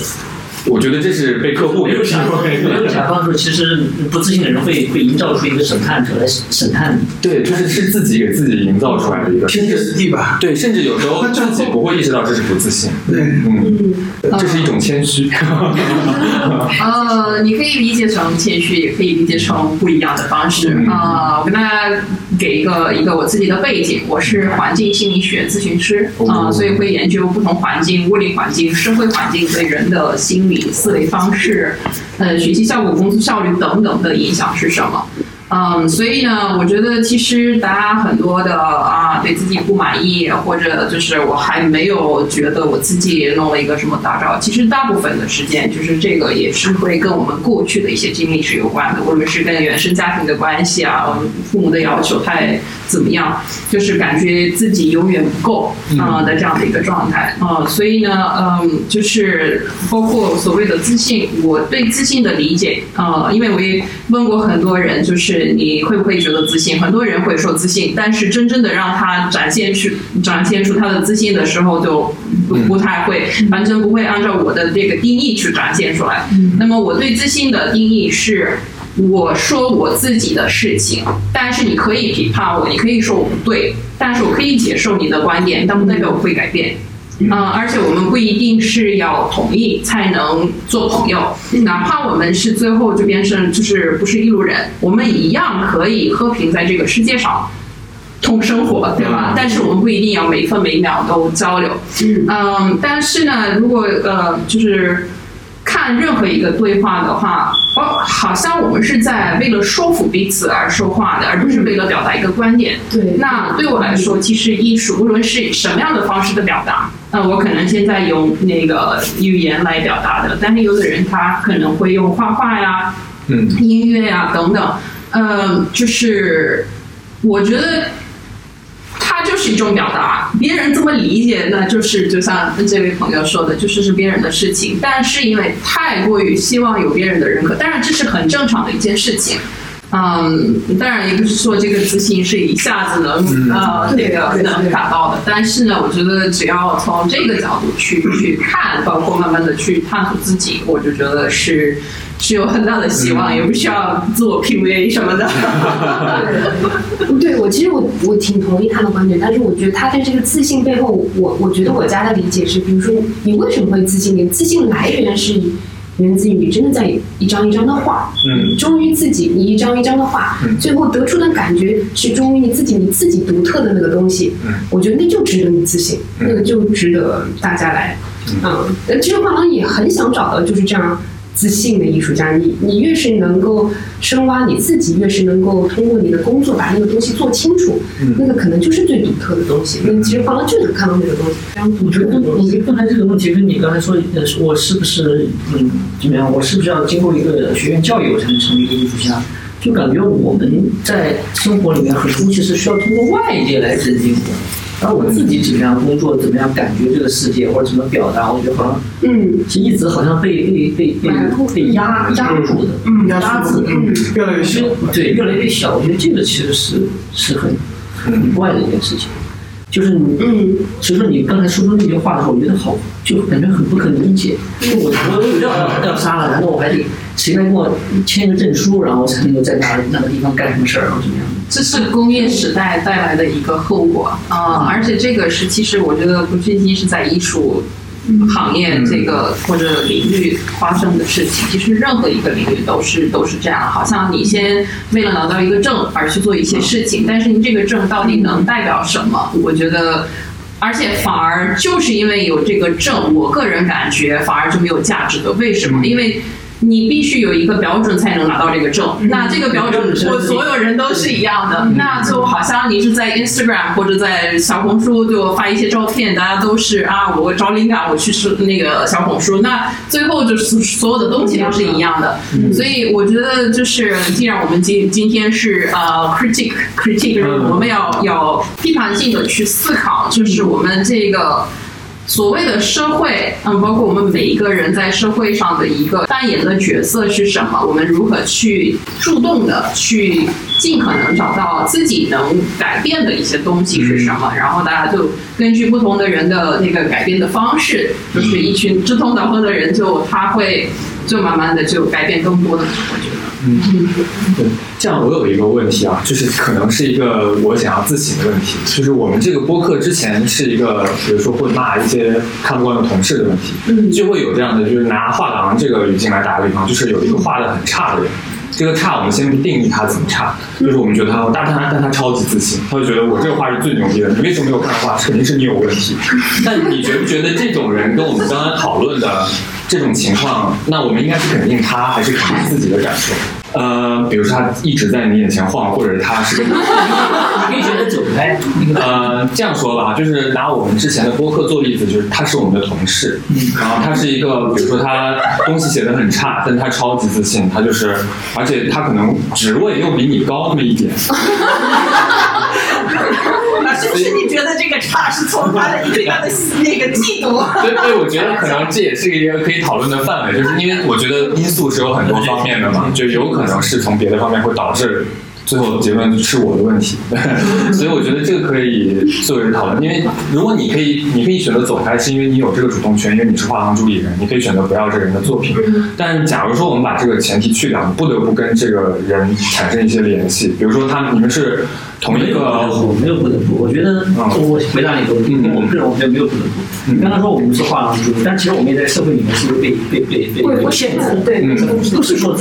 我觉得这是被客户没有甲方，没有甲方说，其实不自信的人会会营造出一个审判者来审判你。对，就是是自己给自己营造出来的一个天时地吧。对，甚至有时候自己不会意识到这是不自信。对，嗯，这是一种谦虚。呃，你可以理解成谦虚，也可以理解成不一样的方式。啊，我跟大家给一个一个我自己的背景，我是环境心理学咨询师啊，所以会研究不同环境、物理环境、社会环境对人的心理。思维方式、呃学习效果、工作效率等等的影响是什么？嗯，所以呢，我觉得其实大家很多的啊，对自己不满意，或者就是我还没有觉得我自己弄了一个什么大招。其实大部分的时间，就是这个也是会跟我们过去的一些经历是有关的，无论是跟原生家庭的关系啊，我们父母的要求太怎么样，就是感觉自己永远不够啊、的这样的一个状态啊、所以呢，嗯，就是包括所谓的自信，我对自信的理解啊、因为我也问过很多人，就是你会不会觉得自信？很多人会说自信，但是真正的让他展现出展现出他的自信的时候，就不不太会，完全不会按照我的这个定义去展现出来。那么我对自信的定义是。我说我自己的事情，但是你可以批判我，你可以说我不对，但是我可以接受你的观点，但不代表我会改变。嗯，而且我们不一定是要同意才能做朋友，哪怕我们是最后就变成就是不是一路人，我们一样可以和平在这个世界上同生活，对吧？但是我们不一定要每分每秒都交流。嗯，但是呢，如果呃，就是看任何一个对话的话，哦，好像我们是在为了说服彼此而说话的，而不是为了表达一个观点。对那对我来说，其实艺术无论是什么样的方式的表达，那我可能现在用那个语言来表达的，但是有的人他可能会用画画呀、嗯音乐呀等等，嗯，就是我觉得它就是一种表达，别人这么理解，那就是就像这位朋友说的，就是是别人的事情。但是因为太过于希望有别人的认可，当然这是很正常的一件事情。嗯，当然也不是说这个自信是一下子能、呃这个能达到的，但是呢，我觉得只要从这个角度去去看，包括慢慢的去探索自己，我就觉得是是有很大的希望，也不需要自我 PUA 什么的。对我其实我我挺同意他的观点，但是我觉得他对这个自信背后，我我觉得我家的理解是，比如说你为什么会自信？你自信来源是源自于你真的在一张一张的画，嗯。忠于自己，你一张一张的画，最后得出的感觉是忠于你自己，你自己独特的那个东西。嗯。我觉得那就值得你自信，那个就值得大家来。嗯，呃其实画廊也很想找到就是这样自信的艺术家。你你越是能够深挖你自己，越是能够通过你的工作把那个东西做清楚，嗯那个可能就是最独特的东西。你其实放到就能看到那个东西，非常独我觉得。你刚才这个问题跟你刚才说，呃，我是不是嗯怎么样？我是不是要经过一个学院教育，我才能成为一个艺术家？就感觉我们在生活里面很多东西是需要通过外界来认定的，而我自己怎么样工作，怎么样感觉这个世界，或者怎么表达，我觉得好像嗯是一直好像被被被被被压压住的，嗯压制的，嗯，越来越小。对，越来越小。我觉得这个其实是是很很怪的一件事情，就是你，嗯，所以说你刚才说出那句话的时候，我觉得好，就感觉很不可理解。我我我要要杀了，难道我还得谁来给我签个证书，然后才能够在那那个地方干什么事儿，然后怎么样？这是工业时代带来的一个后果啊、而且这个是其实我觉得不仅仅是在艺术行业这个或者领域发生的事情，其实任何一个领域都是都是这样。好像你先为了拿到一个证而去做一些事情，但是你这个证到底能代表什么？我觉得。而且反而就是因为有这个证，我个人感觉反而就没有价值的。为什么？因为你必须有一个标准才能拿到这个证。那这个标准，我所有人都是一样的。那就好像你是在 Instagram 或者在小红书就发一些照片，大家都是啊，我找灵感，我去是那个小红书。那最后就是所有的东西都是一样的。所以我觉得就是，既然我们今今天是呃 critique，我们要要批判性的去思考，就是我们这个。所谓的社会，嗯，包括我们每一个人在社会上的一个扮演的角色是什么？我们如何去主动的去尽可能找到自己能改变的一些东西是什么？然后大家就根据不同的人的那个改变的方式，就是一群志同道合的人就，他会就慢慢的就改变更多的，我觉得。对，这样我有一个问题啊，就是可能是一个我想要自省的问题，就是我们这个播客之前是一个，比如说会骂一些看不惯的同事的问题，就会有这样的，就是拿画廊这个语境来打个比方，就是有一个画的很差的人，这个差，我们先不定义他怎么差，就是我们觉得他，但他但他超级自信，他就觉得我这个画是最牛逼的。你为什么没有看画？肯定是你有问题。但你觉不觉得这种人跟我们刚才讨论的这种情况，那我们应该是肯定他，还是肯定自己的感受？呃，比如说他一直在你眼前晃，或者是他是个，你可以选择走开。呃，这样说吧，就是拿我们之前的播客做例子，就是他是我们的同事，然后他是一个，比如说他东西写的很差，但他超级自信，他就是，而且他可能职位又比你高那么一点。是你觉得这个差是从他的对他的那个嫉妒？对对，我觉得可能这也是一个可以讨论的范围，就是因为我觉得因素是有很多方面的嘛，就有可能是从别的方面会导致。最后结论是我的问题，所以我觉得这个可以作为讨论。因为如果你可以，你可以选择走开，是因为你有这个主动权，因为你是画廊助理人，你可以选择不要这个人的作品。但假如说我们把这个前提去掉，你不得不跟这个人产生一些联系，比如说他你们是同一个，我没有不得不，我觉得我回答你一个问题，我们个人我觉得没有不得不。你刚才说我们是画廊助理，但其实我们也在社会里面是被被被被被限制，对，不是说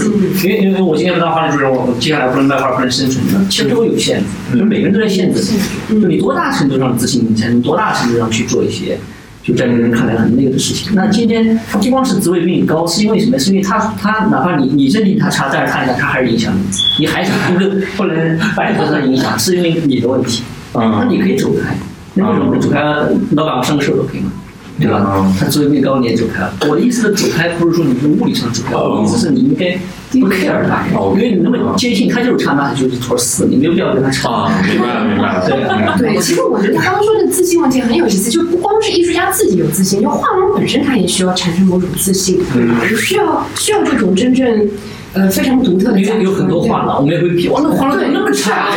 因为因为我今天不当画廊主任，我接下来不能卖画，不能生存的，其实都有限制，就每个人都在限制就你多大程度上自信，你才能多大程度上去做一些，就在别人看来很那个的事情。那今天他不光是职位比你高，是因为什么？是因为他他哪怕你你认定他差，但是他他还是影响你，你还是不能不能摆脱他的影响，是因为你的问题。那你可以走开，那为什么不走开？老板上个手都可以吗？对吧？他职位比你高，你也走开了。我的意思的走开，不是说你是物理上走开，我的意思是你应该不 care 他，因为你那么坚信他就是差，那他就是一坨屎，你没有必要跟他吵。明白了，明白了。对对，其实我觉得他刚刚说的自信问题很有意思，就不光是艺术家自己有自信，就画廊本身它也需要产生某种自信，就需要需要这种真正呃非常独特的。因为有很多画廊，我们也会批，哇，那画廊怎么那么差？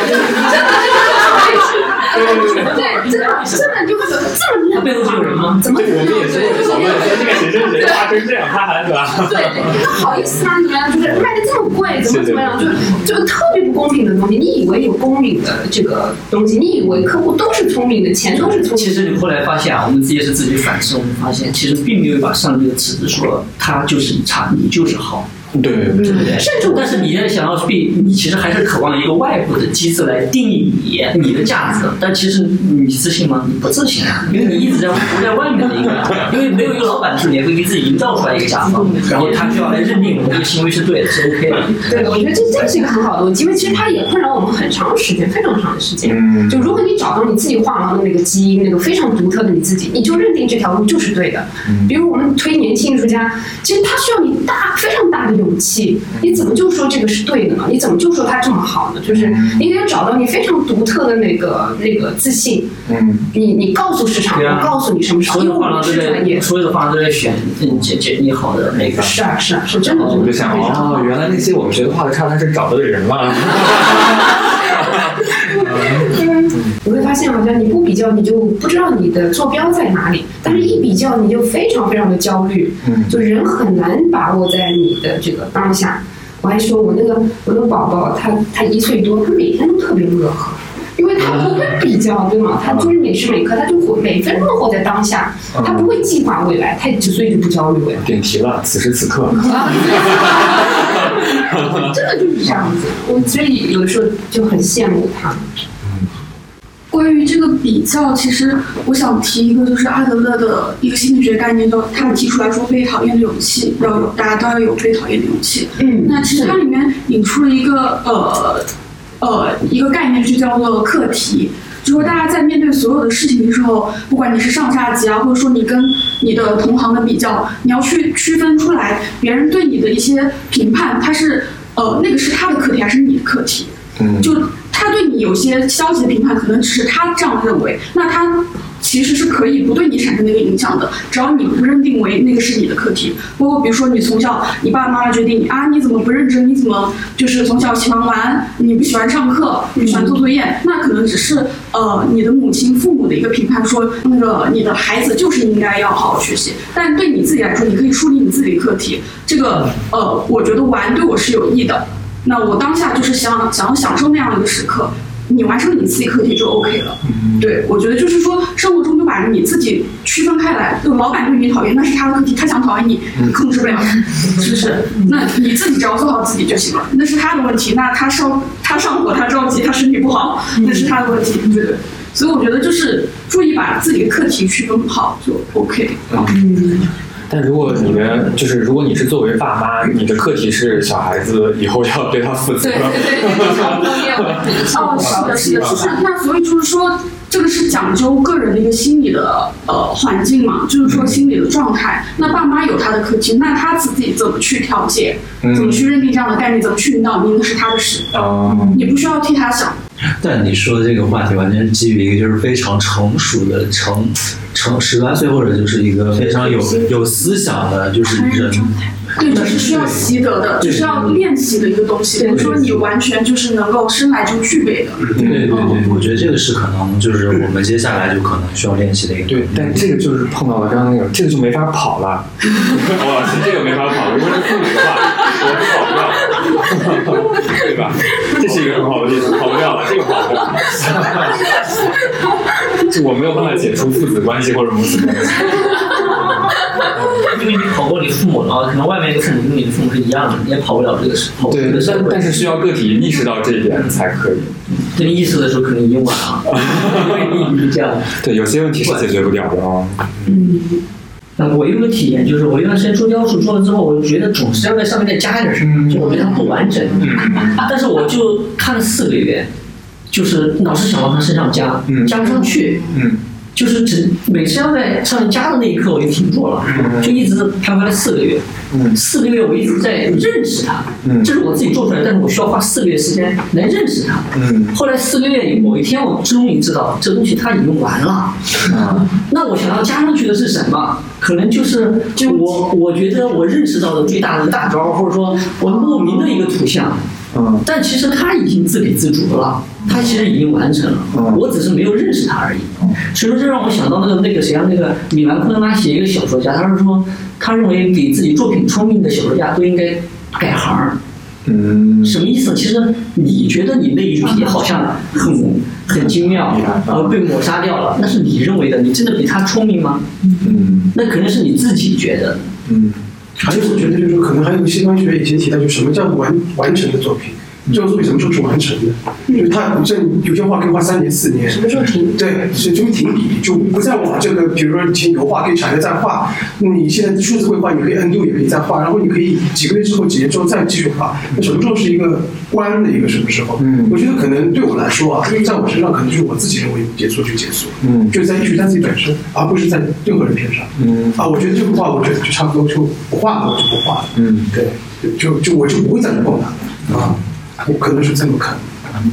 对对对，真的真的就会觉得这么他背后是有人吗？怎么？我们也是会讨论说这个谁谁谁画成这样，他还对吧？对，那好意思吗？怎么样？就是卖的这么贵，怎么怎么样？就就特别不公平的东西。你以为有公平的这个东西，你以为客户都是聪明的，钱都是聪明。其实你后来发现啊，我们自己也是自己反思，我们发现其实并没有把上帝的尺子说他就是差，你就是好。对对对，甚至但是你现在想要去，你其实还是渴望一个外部的机制来定义你你的价值。但其实你自信吗？你不自信啊，因为你一直在活在外面的一个，因为没有一个老板是你会给自己营造出来一个甲方，然后他就要来认定我这个行为是对的，是 OK 的。对，我觉得这这是一个很好的问题，因为其实它也困扰我们很长时间，非常长的时间。嗯，就如果你找到你自己画廊的那个基因，那个非常独特的你自己，你就认定这条路就是对的。比如我们推年轻艺术家，其实他需要你大非常大的勇气。你怎么就说这个是对的呢？你怎么就说它这么好呢？就是你得找到你非常独特的那个那个自信。嗯，你你告诉市场，我告诉你什么时候，所有的画因为我们廊都在，是专业。所有的画廊都在选嗯这这你好的那个。是啊是啊是真的，我就想哦，原来那些我们觉得画的差，他是找对人了。发现好像你不比较，你就不知道你的坐标在哪里；但是一比较，你就非常非常的焦虑。嗯就人很难把握在你的这个当下。我还说我那个我那个宝宝，他他一岁多，他每天都特别乐呵。因为他不会比较，对吗？他就是每时每刻，他就活每分钟活在当下，他不会计划未来，他就所以就不焦虑未来。点题了，此时此刻。真的就是这样子，我所以有的时候就很羡慕他。关于这个比较，其实我想提一个，就是阿德勒的一个心理学概念，就他提出来说，被讨厌的勇气要有，大家都要有被讨厌的勇气。嗯那其实它里面引出了一个呃呃一个概念，就叫做课题。就说大家在面对所有的事情的时候，不管你是上下级啊，或者说你跟你的同行的比较，你要去区分出来别人对你的一些评判，他是呃那个是他的课题还是你的课题？嗯就他对你有些消极的评判，可能只是他这样认为，那他其实是可以不对你产生那个影响的，只要你不认定为那个是你的课题。包括比如说你从小你爸爸妈妈决定你啊，你怎么不认真？你怎么就是从小喜欢玩？你不喜欢上课？你喜欢做作业？那可能只是呃你的母亲、父母的一个评判，说那个你的孩子就是应该要好好学习。但对你自己来说，你可以树立你自己的课题。这个呃，我觉得玩对我是有益的。那我当下就是想想要享受那样的一个时刻，你完成你自己课题就 OK 了。对，我觉得就是说，生活中就把你自己区区分开来。就老板对你讨厌，那是他的课题，他想讨厌你，你控制不了，是不是？那你自己只要做好自己就行了，那是他的问题。那他上他上火，他着急，他身体不好，那是他的问题，对对？所以我觉得就是注意把自己的课题区分好就 OK。嗯。但如果你的就是如果你是作为爸妈，你的课题是小孩子以后要对他负责。对对对对，哦，是的，是的，就是那所以就是说，这个是讲究个人的一个心理的呃环境嘛，就是说心理的状态。那爸妈有他的课题，那他自己怎么去调节，怎么去认定这样的概念，怎么去引导你，那是他的事。哦。你不需要替他想。但你说的这个话题完全是基于一个就是非常成熟的成成十八岁或者就是一个非常有有思想的，就是人。对，这是需要习得的，就是要练习的一个东西。不是说你完全就是能够生来就具备的。对对对，我觉得这个是可能就是我们接下来就可能需要练习的一个。对，但这个就是碰到了刚刚那个，这个就没法跑了。王老师，这个没法跑，如果是父母的话，我是跑不掉，对吧？这是一很好的例子，跑不掉了，这个跑不掉。就我没有办法解除父子关系或者母子关系。因为你跑过你父母了，可能外面的父母跟你的父母是一样的，你也跑不了这个时候。对，但是需要个体意识到这一点才可以。等你意识的时候，可能已经晚了。因为你这样。对，有些问题是解决不了的啊。嗯。那我有个体验，就是我一段时间做雕塑，做了之后，我觉得总是要在上面再加一点什么，就我觉得它不完整。嗯。但是我就看了四个月，就是老是想往它身上加，加不上去。嗯。就是只每次要在上面加的那一刻，我就停住了，就一直徘徊了四个月。四个月我一直在认识它，这是我自己做出来，但是我需要花四个月时间来认识它。后来四个月某一天，我终于知道这东西它已经完了。那我想要加上去的是什么？可能就是就我我觉得我认识到的最大的大招，或者说我莫名的一个图像。嗯，但其实他已经自给自足了，他其实已经完成了，我只是没有认识他而已。所以说，这让我想到那个那个谁啊，那个米兰昆德拉写一个小说家，他是说，他认为给自己作品聪明的小说家都应该改行。嗯，什么意思？其实你觉得你那一笔好像很很精妙，呃，被抹杀掉了，那是你认为的，你真的比他聪明吗？嗯，那肯定是你自己觉得。嗯。还有，我觉得就是，可能还有西方学以前提到，就什么叫完完成的作品。这个作品什么时候是完成的？因为他这有些画可以画三年四年。什么时候停？对，是就会停笔，就不再往这个，比如说以前油画可以产生再画，你现在数字绘画你可以 undo 也可以再画，然后你可以几个月之后、几年之后再继续画。那什么时候是一个关的一个什么时候？嗯，我觉得可能对我来说啊，在我身上可能就是我自己认为结束就结束，嗯，就在艺术家自己本身，而不是在任何人身上。嗯，啊，我觉得这幅画，我觉得就差不多就不画了，我就不画了。嗯，对，就就我就不会再碰它啊。我可能是这么看。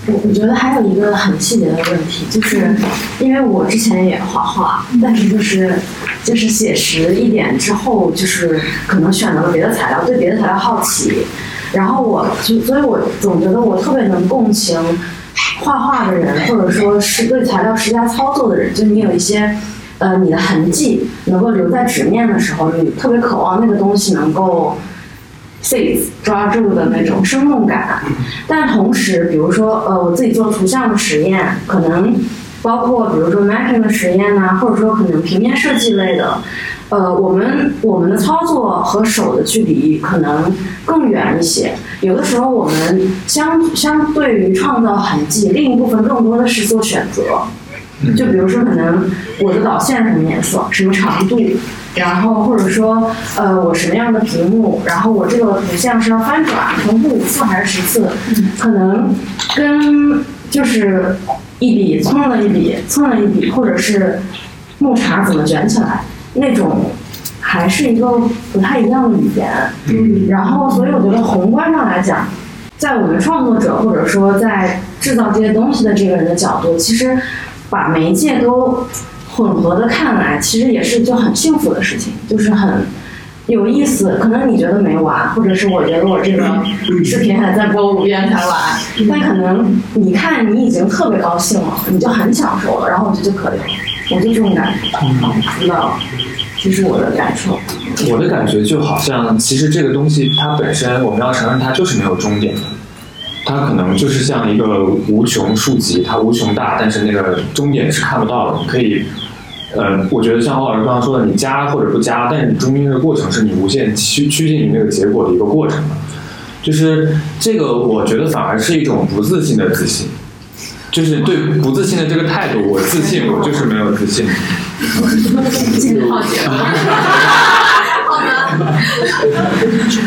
我我觉得还有一个很细节的问题，就是因为我之前也画画，但是就是就是写实一点之后，就是可能选择了别的材料，对别的材料好奇，然后我就所以我总觉得我特别能共情画画的人，或者说是对材料施加操作的人，就你有一些呃你的痕迹能够留在纸面的时候，你特别渴望那个东西能够。Seize 抓住的那种生动感，但同时，比如说，呃，我自己做图像的实验，可能包括比如说 mapping 的实验呐，或者说可能平面设计类的，呃，我们我们的操作和手的距离可能更远一些。有的时候，我们相相对于创造痕迹，另一部分更多的是做选择。就比如说，可能我的导线什么颜色，什么长度。然后或者说，呃，我什么样的屏幕，然后我这个图像是要翻转，重复五次还是十次，可能跟就是一笔蹭了一笔，蹭了一笔，或者是木茬怎么卷起来，那种还是一个不太一样的语言。嗯。然后，所以我觉得宏观上来讲，在我们创作者或者说在制造这些东西的这个人的角度，其实把媒介都。混合的看来，其实也是就很幸福的事情，就是很有意思。可能你觉得没完，或者是我觉得我这个视频还在播五遍才完，但可能你看你已经特别高兴了，你就很享受了，然后我觉得就可以了。我就这种感觉，不知道，这是我的感受。我的感觉就好像，其实这个东西它本身，我们要承认它就是没有终点的。它可能就是像一个无穷数集，它无穷大，但是那个终点是看不到的。你可以嗯，我觉得像欧老师刚刚说的，你加或者不加，但是你中间的过程是你无限趋趋近于那个结果的一个过程嘛。就是这个，我觉得反而是一种不自信的自信，就是对不自信的这个态度，我自信，我就是没有自信。浩姐，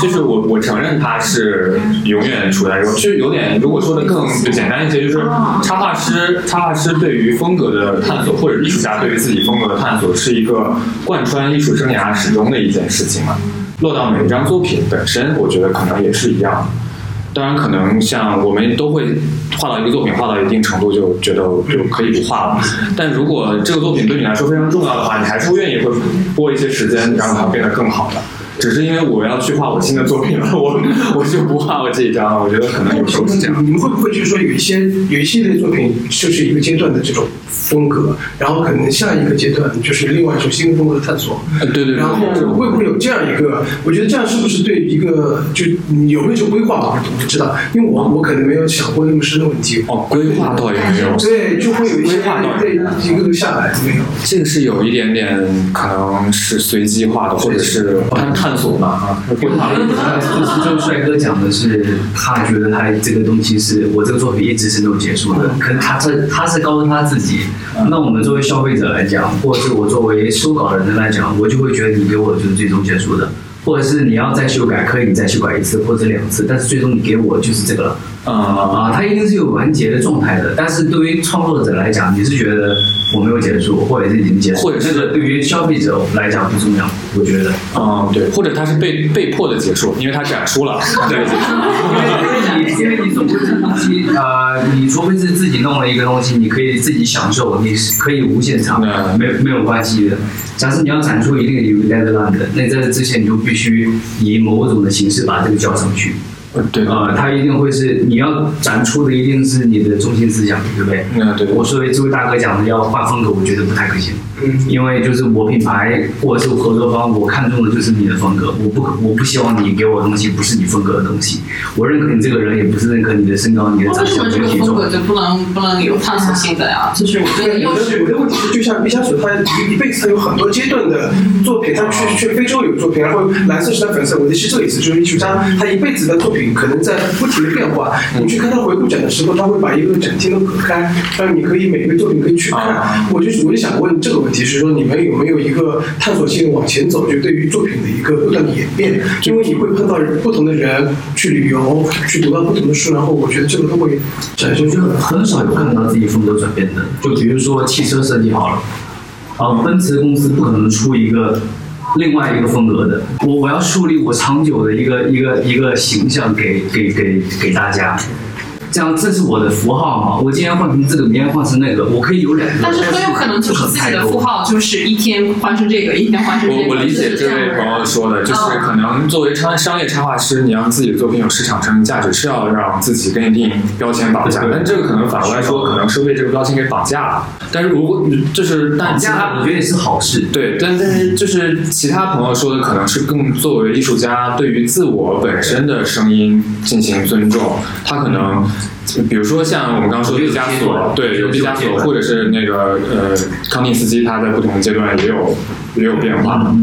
就是我，我承认他是永远处在这个，就是有点，如果说的更简单一些，就是插画师，插画师对于风格的探索，或者艺术家对于自己风格的探索，是一个贯穿艺术生涯始终的一件事情嘛。落到每一张作品本身，我觉得可能也是一样的。当然，可能像我们都会画到一个作品，画到一定程度就觉得就可以不画了。但如果这个作品对你来说非常重要的话，你还是愿意会拨一些时间让它变得更好的。只是因为我要去画我新的作品了，我我就不画我这一张了。我觉得可能有时候是这样。你们会不会就是说有一些有一系列作品就是一个阶段的这种风格，然后可能下一个阶段就是另外一种新的风格的探索？呃对对对。然后会不会有这样一个？我觉得这样是不是对一个就你有没有这个规划？我不知道，因为我我可能没有想过那么深的问题。哦，规划倒也没有。对，就会有一些对一个个下来没有。这个是有一点点可能是随机化的，或者是探探索嘛啊，规划。就是就是帅哥讲的是，他觉得他这个东西是我这个作品一直是没有结束的，可能他这他是告诉他自己。那我们作为消费者来讲，或者是我作为收稿人来讲，我就会觉得你给我就是最终结束的，或者是你要再修改，可以你再修改一次或者两次，但是最终你给我就是这个了。啊啊，它一定是有完结的状态的。但是对于创作者来讲，你是觉得我没有结束，或者是已经结束，或者是这个对于消费者来讲不重要，我觉得。嗯，对，或者他是被被迫的结束，因为他展出了，对，因为你因为你总归这东西，呃，你除非是自己弄了一个东西，你可以自己享受，你是可以无限长，没没有关系的。假设你要展出一定有 deadline 的，那在这之前你就必须以某种的形式把这个交上去。对啊，它一定会是你要展出的，一定是你的中心思想，对不对？嗯，对。我作为这位大哥讲的要换风格，我觉得不太可行。嗯，因为就是我品牌或者是我合作方，我看中的就是你的风格，我不我不希望你给我的东西不是你风格的东西。我认可你这个人，也不是认可你的身高、你的长相、为什么这个体重。风格就不能不能有探索性的呀？就是我觉得有的有的问题是，就像毕加索，他一辈子他有很多阶段的作品，他去去非洲有作品，然后蓝色是他粉色。我的是这个意思，就是艺术家他一辈子的作品可能在不停的变化。你去看他回顾展的时候，他会把一个展厅都隔开，让你可以每个作品可以去看。我就我就想问这个问题是说，你们有没有一个探索性往前走，就对于作品的一个不断的演变？因为你会碰到不同的人去旅游，去读到不同的书，然后我觉得这个都会产生就很少有看到自己风格转变的。就比如说汽车设计好了，啊，奔驰公司不可能出一个另外一个风格的。我我要树立我长久的一个一个一个形象给给给给大家。这样，这是我的符号嘛？我今天换成这个，明天换成那个，我可以有两个。但是很有可能就是自己的符号，就是一天换成这个，一天换成这个。我我理解这位朋友说的，就是可能作为商商业插画师，你让自己的作品有市场上的价值，是要让自己跟一定标签绑架。但这个可能反过来说，可能是被这个标签给绑架了。但是如果就是但其他我觉得也是好事。对，但但是就是其他朋友说的，可能是更作为艺术家对于自我本身的声音进行尊重，他可能。比如说像我们刚刚说的毕加索，对，有毕加索，或者是那个呃康定斯基，他在不同的阶段也有也有变化。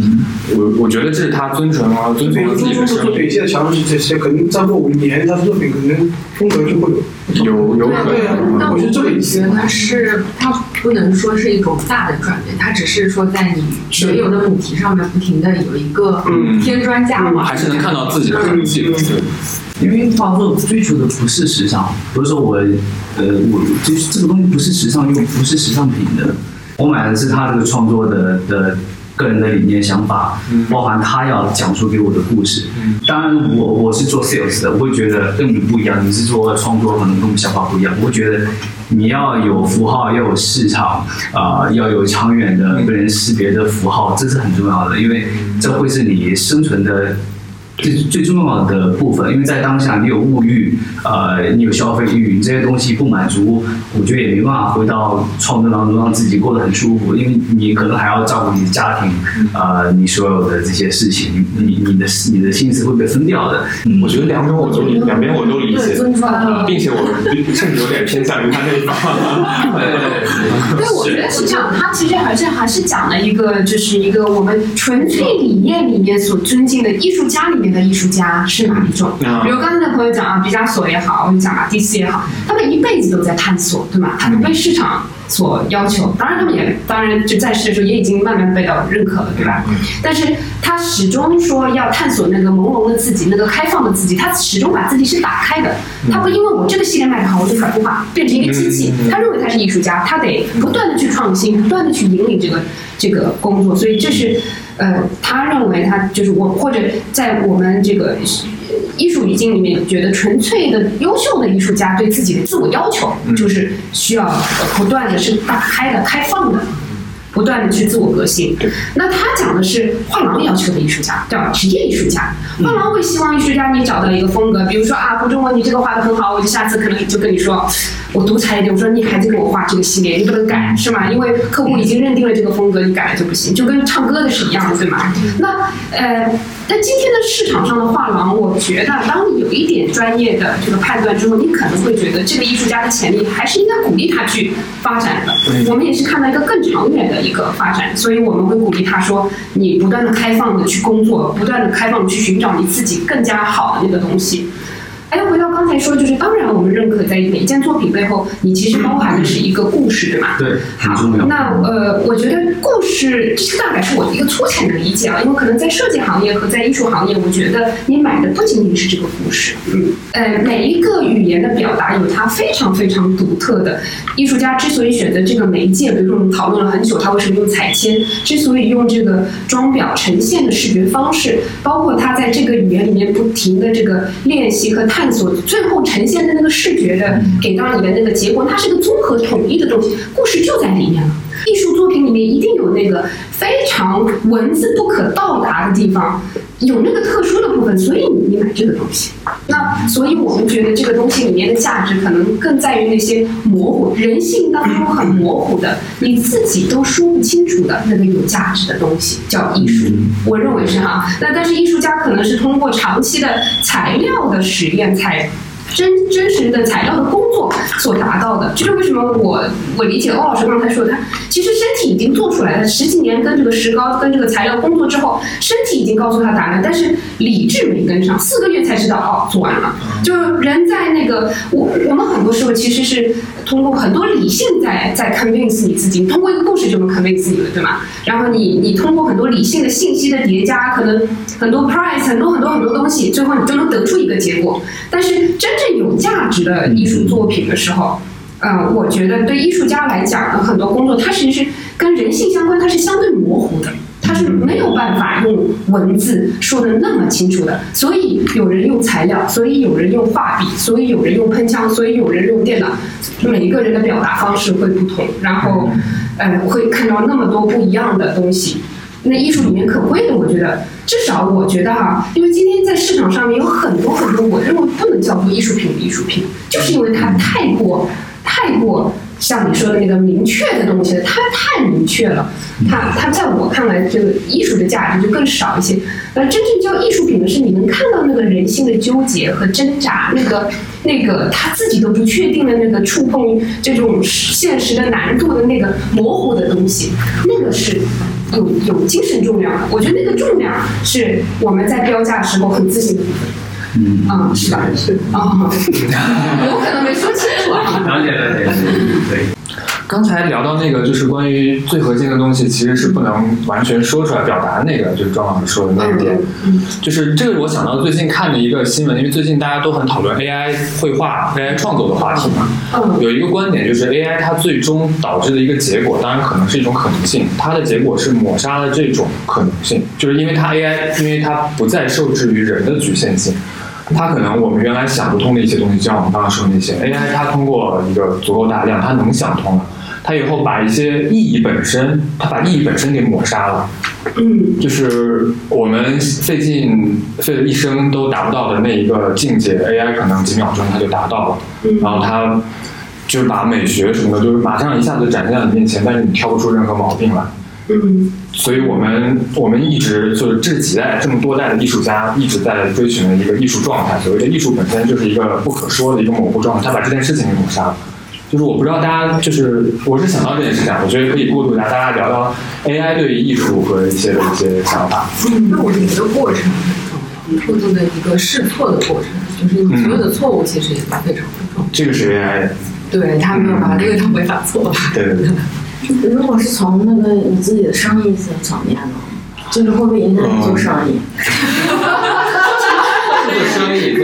我我觉得这是他遵从了遵从了自己的生作品，现在强的是这些，可能再过五年，他的作品可能风格就会有有有可能。但我觉得这个意思觉得是它不能说是一种大的转变，它只是说在你原有的母题上面不停的有一个添砖加瓦，还是能看到自己的痕迹。因为画作追求的不是时尚，不是说我，呃，我就是这个东西不是时尚又不是时尚品的，我买的是他这个创作的的个人的理念想法，包含他要讲述给我的故事。当然，我我是做 sales 的，我会觉得跟你不一样。你是做创作，可能跟我们想法不一样。我会觉得你要有符号，要有市场，啊，要有长远的被人识别的符号，这是很重要的，因为这会是你生存的。最最重要的部分，因为在当下你有物欲，呃，你有消费欲，这些东西不满足，我觉得也没办法回到创作当中让自己过得很舒服，因为你可能还要照顾你的家庭，呃，你所有的这些事情，你你的你的心思会被分掉的。我觉得两种我都理，两边我都理解，呃并且我甚至有点偏向于他那一方。对，我觉得是这样。他其实还是还是讲了一个，就是一个我们纯粹理念里面所尊敬的艺术家里面的艺术家是哪一种？比如刚才那朋友讲啊，毕加索也好，我们讲马蒂斯也好，他们一辈子都在探索，对吗？他们被市场所要求，当然他们也当然就在世的时候也已经慢慢被到认可了，对吧？但是他始终说要探索那个朦胧的自己，那个开放的自己，他始终把自己是打开的。他不因为我这个系列卖得好，我就反复画，变成一个机器。他认为他是艺术家，他得不断的去创新，不断的去引领这个这个工作。所以这是呃，他认为他就是我或者在我们这个。艺术语境里面，觉得纯粹的优秀的艺术家对自己的自我要求，就是需要不断的是打开的、开放的，不断的去自我革新。那他讲的是画廊要求的艺术家，叫职业艺术家。画廊会希望艺术家你找到一个风格，比如说啊，胡中文你这个画的很好，我就下次可能就跟你说，我独裁一点，我说你还得给我画这个系列，你不能改，是吗？因为客户已经认定了这个风格，你改了就不行，就跟唱歌的是一样的，对吗？那呃。但今天的市场上的画廊，我觉得当你有一点专业的这个判断之后，你可能会觉得这个艺术家的潜力还是应该鼓励他去发展的。我们也是看到一个更长远的一个发展，所以我们会鼓励他说，你不断的开放的去工作，不断的开放的去寻找你自己更加好的那个东西。哎，回到刚才说，就是当然我们认可在每一件作品背后，你其实包含的是一个故事，对吗？对，很重要。那呃，我觉得故事，这大概是我的一个粗浅的理解啊，因为可能在设计行业和在艺术行业，我觉得你买的不仅仅是这个故事，嗯，呃，每一个语言的表达有它非常非常独特的。艺术家之所以选择这个媒介，比如说我们讨论了很久，他为什么用彩铅？之所以用这个装裱呈现的视觉方式，包括他在这个语言里面不停的这个练习和。探索最后呈现的那个视觉的给到你的那个结果，它是个综合统一的东西，故事就在里面了。艺术作品里面一定有那个非常文字不可到达的地方，有那个特殊的部分，所以你买这个东西。那所以我们觉得这个东西里面的价值可能更在于那些模糊人性当中很模糊的，你自己都说不清楚的那个有价值的东西，叫艺术。我认为是哈。那但是艺术家可能是通过长期的材料的实验才。真真实的材料的工作所达到的，这是为什么我我理解欧老师刚才说的，他其实身体已经做出来了，十几年跟这个石膏跟这个材料工作之后，身体已经告诉他答案，但是理智没跟上，四个月才知道哦，做完了。就是人在那个我我们很多时候其实是通过很多理性在在 convince 你自己，通过一个故事就能 convince 你了，对吗？然后你你通过很多理性的信息的叠加，可能很多 price 很多很多很多东西，最后你就能得出一个结果，但是真。真正有价值的艺术作品的时候，嗯，我觉得对艺术家来讲呢，很多工作它其实是跟人性相关，它是相对模糊的，它是没有办法用文字说的那么清楚的。所以有人用材料，所以有人用画笔，所以有人用喷枪，所以有人用电脑，每一个人的表达方式会不同，然后，呃，会看到那么多不一样的东西。那艺术里面可贵的，我觉得至少我觉得哈，因为今天在市场上面有很多很多，我认为不能叫做艺术品的艺术品，就是因为它太过太过像你说的那个明确的东西，它太明确了，它它在我看来，这个艺术的价值就更少一些。而真正叫艺术品的是，你能看到那个人性的纠结和挣扎，那个那个他自己都不确定的那个触碰这种现实的难度的那个模糊的东西，那个是。有有精神重量的，我觉得那个重量是我们在标价时候很自信的部分。嗯，啊，是吧？是啊，我可能没说清楚啊。了解了解，对。刚才聊到那个，就是关于最核心的东西，其实是不能完全说出来表达那个，就是庄老师说的那一点。就是这个，我想到最近看的一个新闻，因为最近大家都很讨论 AI 绘画、AI 创作的话题嘛。有一个观点就是 AI 它最终导致的一个结果，当然可能是一种可能性，它的结果是抹杀了这种可能性，就是因为它 AI，因为它不再受制于人的局限性。它可能我们原来想不通的一些东西，就像我们刚刚说的那些 AI，它通过一个足够大量，它能想通了。它以后把一些意义本身，他把意义本身给抹杀了。嗯，就是我们费尽费了一生都达不到的那一个境界，AI 可能几秒钟它就达到了，嗯然后它就是把美学什么的，就是马上一下子展现在你面前，但是你挑不出任何毛病来。嗯所以我们我们一直就是这几代这么多代的艺术家一直在追寻的一个艺术状态。所谓的艺术本身就是一个不可说的一个模糊状态，他把这件事情给抹杀了。就是我不知道大家就是我是想到这件事情，我觉得可以过渡一下，大家聊聊 AI 对艺术和一些的一些想法。嗯那我觉得过程很重要，你过渡的一个试错的过程，就是你所有的错误其实也都非常重要。这个是 AI，对他没有把这个当违法错吧？对对对。如果是从那个你自己的生意层面呢，就是会不会影响你做生意？做生意，做生意，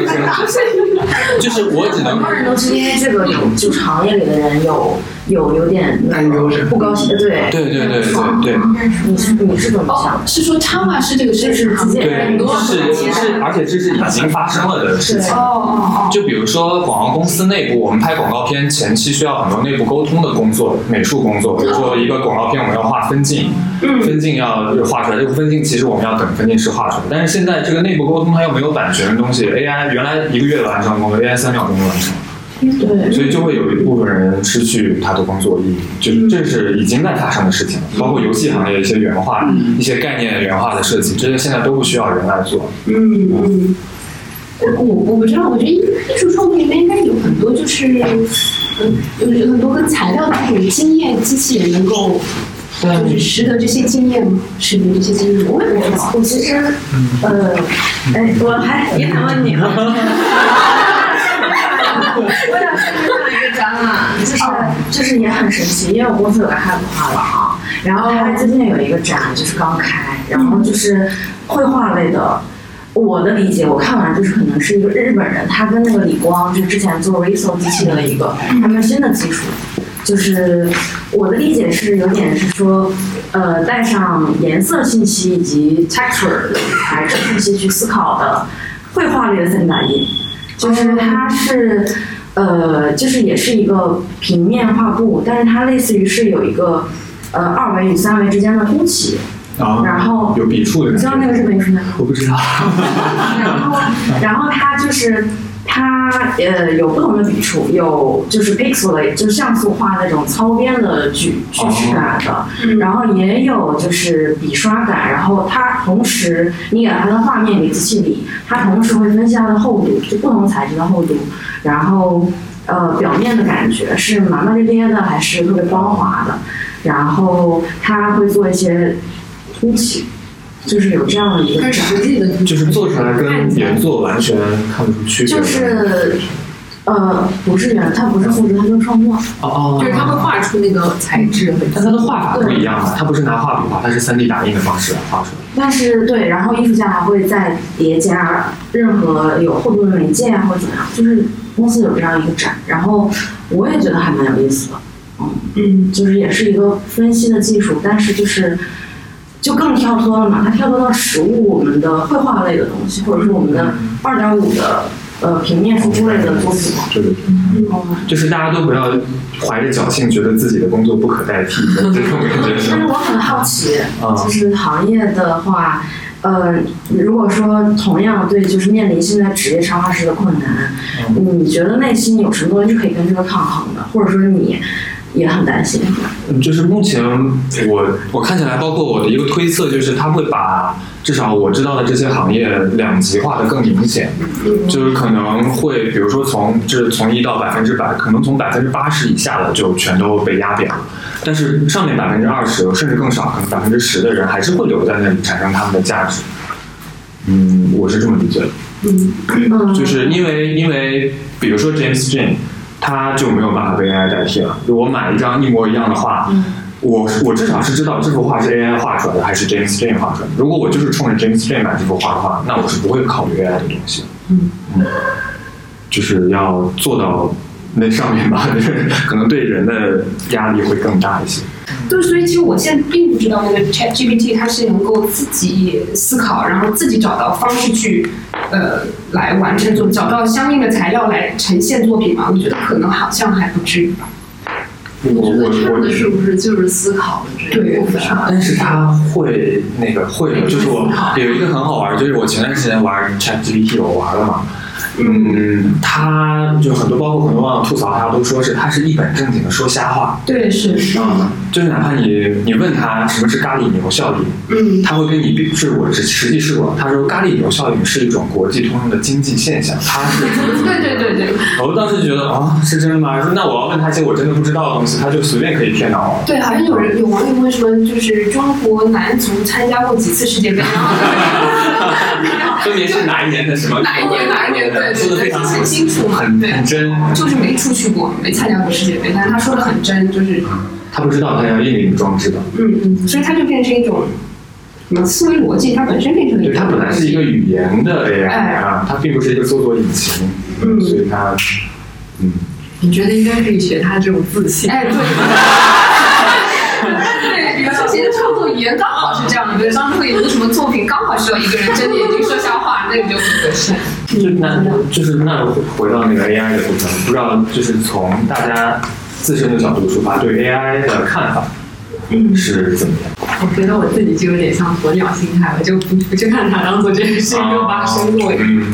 就是我只能很多人都是因为这个有，就是行业里的人有有有点那个不高兴，对对对对对对。你是你是怎么想？是说插画师这个事是直接对，很多是是，而且这是已经发生了的事情。哦哦哦，就比如说广告公司内部，我们拍广告片前期需要很多内部沟通的工作，美术工作。比如说一个广告片，我们要画分镜，分镜要画出来，这个分镜其实我们要等分镜师画出来。但是现在这个内部沟通它又没有版权的东西，AI 原来一个月完成的工作，AI 三秒钟就完成。对，所以就会有一部分人失去他的工作意义，就是这是已经在发生的事情了。包括游戏行业一些原画、一些概念原画的设计，这些现在都不需要人来做。嗯嗯。我我不知道，我觉得艺艺术创作里面应该有很多就是，嗯，有很多跟材料的这种经验，机器人能够。就是识得这些经验吗？识得这些经验，我也不知道。我其实，呃，哎，我还也想问你了。我想看看一个展览，就是就是也很神奇，因为我公司有个汉普画廊，然后他最近有一个展，就是刚开，然后就是绘画类的。我的理解，我看完就是可能是一个日本人，他跟那个李光就之前做 Riso 机器的一个他们新的技术，就是我的理解是有点是说，呃，带上颜色信息以及 texture 材质信息去思考的绘画类的三 D 打印，就是它是呃，就是也是一个平面画布，但是它类似于是有一个呃二维与三维之间的凸起。啊，然后有笔触的，你知道那个日本艺术家吗？我不知道。然后，然后它就是它呃有不同的笔触，有就是 pixel 的，就是像素画那种糙边的锯锯齿感的，然后也有就是笔刷感，然后它同时你给它的画面给机器里，它同时会分析它的厚度，就不同材质的厚度，然后呃表面的感觉是麻麻咧咧的还是特别光滑的，然后它会做一些。凸起，就是有这样的一个展，实际的就是做出来跟原作完全看不出区别。就是，呃，不是原，它不是复制，它就是创作。哦哦。就是他会画出那个材质，但它的画法不一样啊，它不是拿画笔画，它是三 D 打印的方式来画出来。但是对，然后艺术家还会再叠加任何有厚度的媒介啊，或者怎么样，就是公司有这样一个展，然后我也觉得还蛮有意思的。嗯嗯，就是也是一个分析的技术，但是就是。就更跳脱了嘛，它跳脱到实物我们的绘画类的东西，或者说我们的二点五的呃平面输出类的作品。对对对。就是大家都不要怀着侥幸，觉得自己的工作不可代替的这种感觉。其实我很好奇，就是行业的话，呃，如果说同样对，就是面临现在职业插画师的困难，你觉得内心有什么东西是可以跟这个抗衡的，或者说你？也很担心。嗯，就是目前我我看起来，包括我的一个推测，就是他会把至少我知道的这些行业两极化的更明显，就是可能会比如说从就是从一到百分之百，可能从百分之八十以下的就全都被压扁了，但是上面百分之二十甚至更少，可能百分之十的人还是会留在那里产生他们的价值。嗯，我是这么理解的。嗯，就是因为因为比如说 James Jane。他就没有办法被 AI 代替了。我买一张一模一样的画，我我至少是知道这幅画是 AI 画出来的还是 James Jane 画出来的。如果我就是冲着 James Jane 买这幅画的话，那我是不会考虑 AI 的东西。嗯嗯，就是要做到那上面吧，就是可能对人的压力会更大一些。对，所以其实我现在并不知道那个 Chat GPT 它是能够自己思考，然后自己找到方式去，呃，来完成作，找到相应的材料来呈现作品嘛。我觉得可能好像还不至于吧。我觉得差的是不是就是思考的这一部分啊？但是他会那个会的，就是我有一个很好玩，就是我前段时间玩 ChatGPT，我玩了嘛。嗯，他就很多，包括很多网友吐槽他，都说是他是一本正经的说瞎话。对，是是。嗯，就是哪怕你你问他什么是咖喱牛效应，嗯，他会跟你比，是我实实际试过，他说咖喱牛效应是一种国际通用的经济现象，他是。对对对对。我当时觉得啊，是真的吗？说那我要问他一些我真的不知道的东西，他就随便可以骗到我。对，好像有人有网友问说，就是中国男足参加过几次世界杯？然后分别是哪一年的什么？哪一年哪一年？对说的非常很清楚嘛，很很真。就是没出去过，没参加过世界杯，但是他说的很真，就是。他不知道他要印领装置的。嗯嗯，所以他就变成一种什么思维逻辑，它本身变成了一对，它本来是一个语言的 AI 啊，它并不是一个搜索引擎，嗯，所以它，嗯。你觉得应该可以学他这种自信？哎，对。对，比如说写的创作语言刚好是这样的，比如张慧有什么作品刚好需要一个人睁着眼睛说瞎话，那个就很合适。就是那，就是那回到那个 AI 的部分，不知道就是从大家自身的角度出发，对 AI 的看法，嗯，是怎么样？我觉得我自己就有点像鸵鸟心态，我就不不去看它，当做这件事情没有发生过。嗯，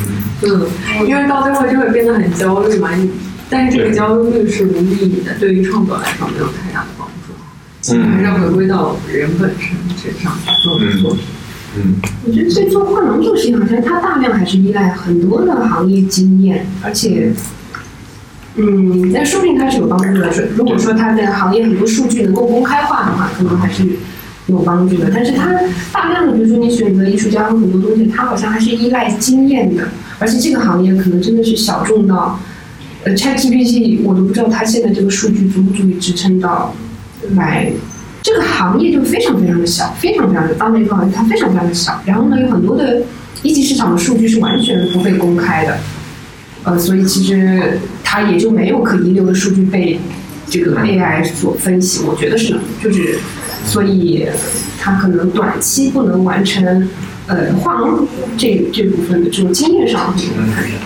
嗯，因为到最后就会变得很焦虑嘛。但是这个焦虑是无意义的，对于创作来说没有太大的还是要回归到人本身身上去做作品。嗯，我觉得最终画廊这个事情，好像它大量还是依赖很多的行业经验，而且，嗯，那说不定它是有帮助的。说如果说它的行业很多数据能够公开化的话，可能还是有帮助的。但是它大量的，比如说你选择艺术家和很多东西，它好像还是依赖经验的，而且这个行业可能真的是小众到，呃，ChatGPT 我都不知道它现在这个数据足不足以支撑到来。这个行业就非常非常的小，非常非常的当了一个行业，它非常非常的小。然后呢，有很多的一级市场的数据是完全不被公开的，呃，所以其实它也就没有可遗留的数据被这个 AI 所分析。我觉得是，就是所以它可能短期不能完成呃画廊这这部分的这种经验上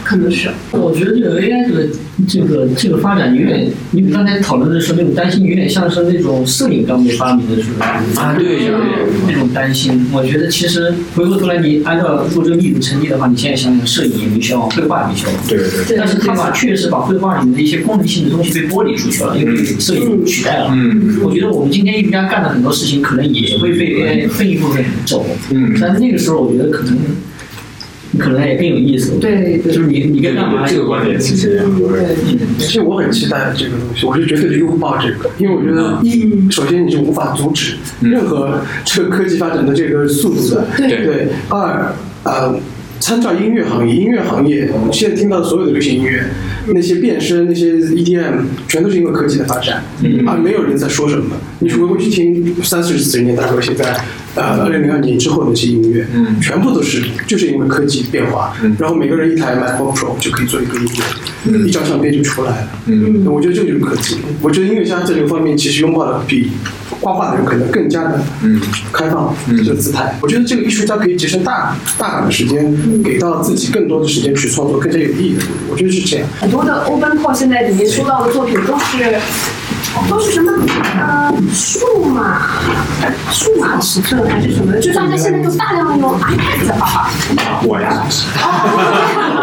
可能是。我觉得这个 AI 这个这个这个发展有点，你刚才讨论的时候那种担心，有点像是那种摄影刚被发明的时候啊，对，有点那种担心。我觉得其实回过头来，你按照如果这个例子成立的话，你现在想想，摄影也没消亡，绘画也没消亡，对对对。但是它把确实把绘画里面的一些功能性的东西被剥离出去了，因为摄影取代了。嗯。我觉得我们今天艺术家干的很多事情，可能也会被 AI 分一部分走。嗯。但是那个时候，我觉得可能。可能也更有意思。对，就是你你跟干嘛？这个观点其实其实我很期待这个东西，我是绝对的拥抱这个，因为我觉得一，首先你是无法阻止任何这个科技发展的这个速度的。对对。二，呃，参照音乐行业，音乐行业现在听到的所有的流行音乐，那些变声、那些 EDM，全都是因为科技的发展，而没有人在说什么。你回过去听三四十年代和现在。呃，二零零二年之后的那些音乐，嗯，全部都是就是因为科技变化，嗯，然后每个人一台 MacBook Pro 就可以做一个音乐，嗯，一张相片就出来了，嗯，我觉得这就是科技。我觉得音乐家在这个方面其实拥抱的比画画的人可能更加的嗯开放，这个姿态。我觉得这个艺术家可以节省大大量的时间，给到自己更多的时间去创作更加有意义的。我觉得是这样。很多的 Open 现在里面收到的作品都是都是什么呃数码数码尺寸还是什么？就大家现在就大量的用 iPad 在画画。我呀，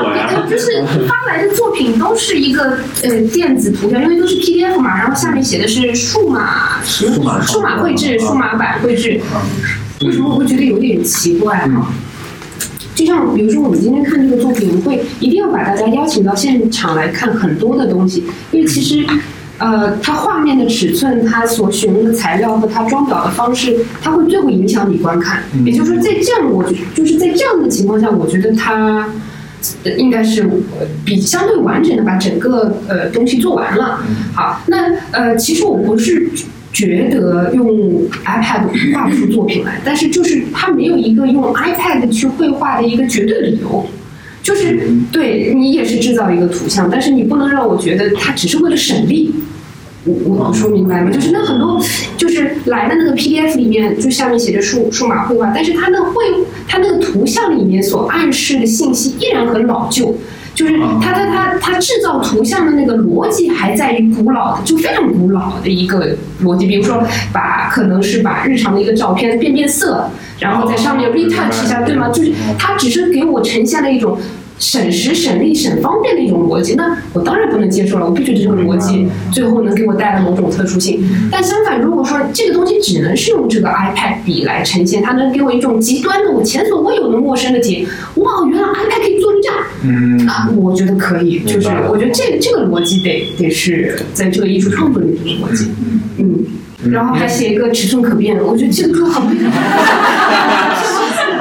我呀，就是发来的作品都是一个呃电子图像，因为都是 PDF 嘛，然后下面写的是数码数码数码绘制、数码版绘制。为什么我会觉得有点奇怪哈？就像比如说我们今天看这个作品，我们会一定要把大家邀请到现场来看很多的东西，因为其实。呃，它画面的尺寸，它所选用的材料和它装裱的方式，它会最后影响你观看。也就是说，在这样，我就是在这样的情况下，我觉得它应该是比相对完整的把整个呃东西做完了。好，那呃，其实我不是觉得用 iPad 画不出作品来，但是就是它没有一个用 iPad 去绘画的一个绝对理由。就是对你也是制造一个图像，但是你不能让我觉得它只是为了省力。我我说明白吗？就是那很多就是来的那个 PDF 里面，就下面写着数数码绘画，但是它那绘它那个图像里面所暗示的信息依然很老旧。就是它它它它制造图像的那个逻辑还在于古老的，就非常古老的一个逻辑。比如说，把可能是把日常的一个照片变变色，然后在上面 retouch 一下，对吗？就是它只是给我呈现了一种。省时省力省方便的一种逻辑，那我当然不能接受了。我必须这个逻辑最后能给我带来某种特殊性。但相反，如果说这个东西只能是用这个 iPad 笔来呈现，它能给我一种极端的、我前所未有的陌生的体验。哇，原来 iPad 可以做成这样。嗯，啊，我觉得可以。就是我觉得这这个逻辑得得是在这个艺术创作里面的逻辑。嗯，然后还写一个尺寸可变，我觉得这个好。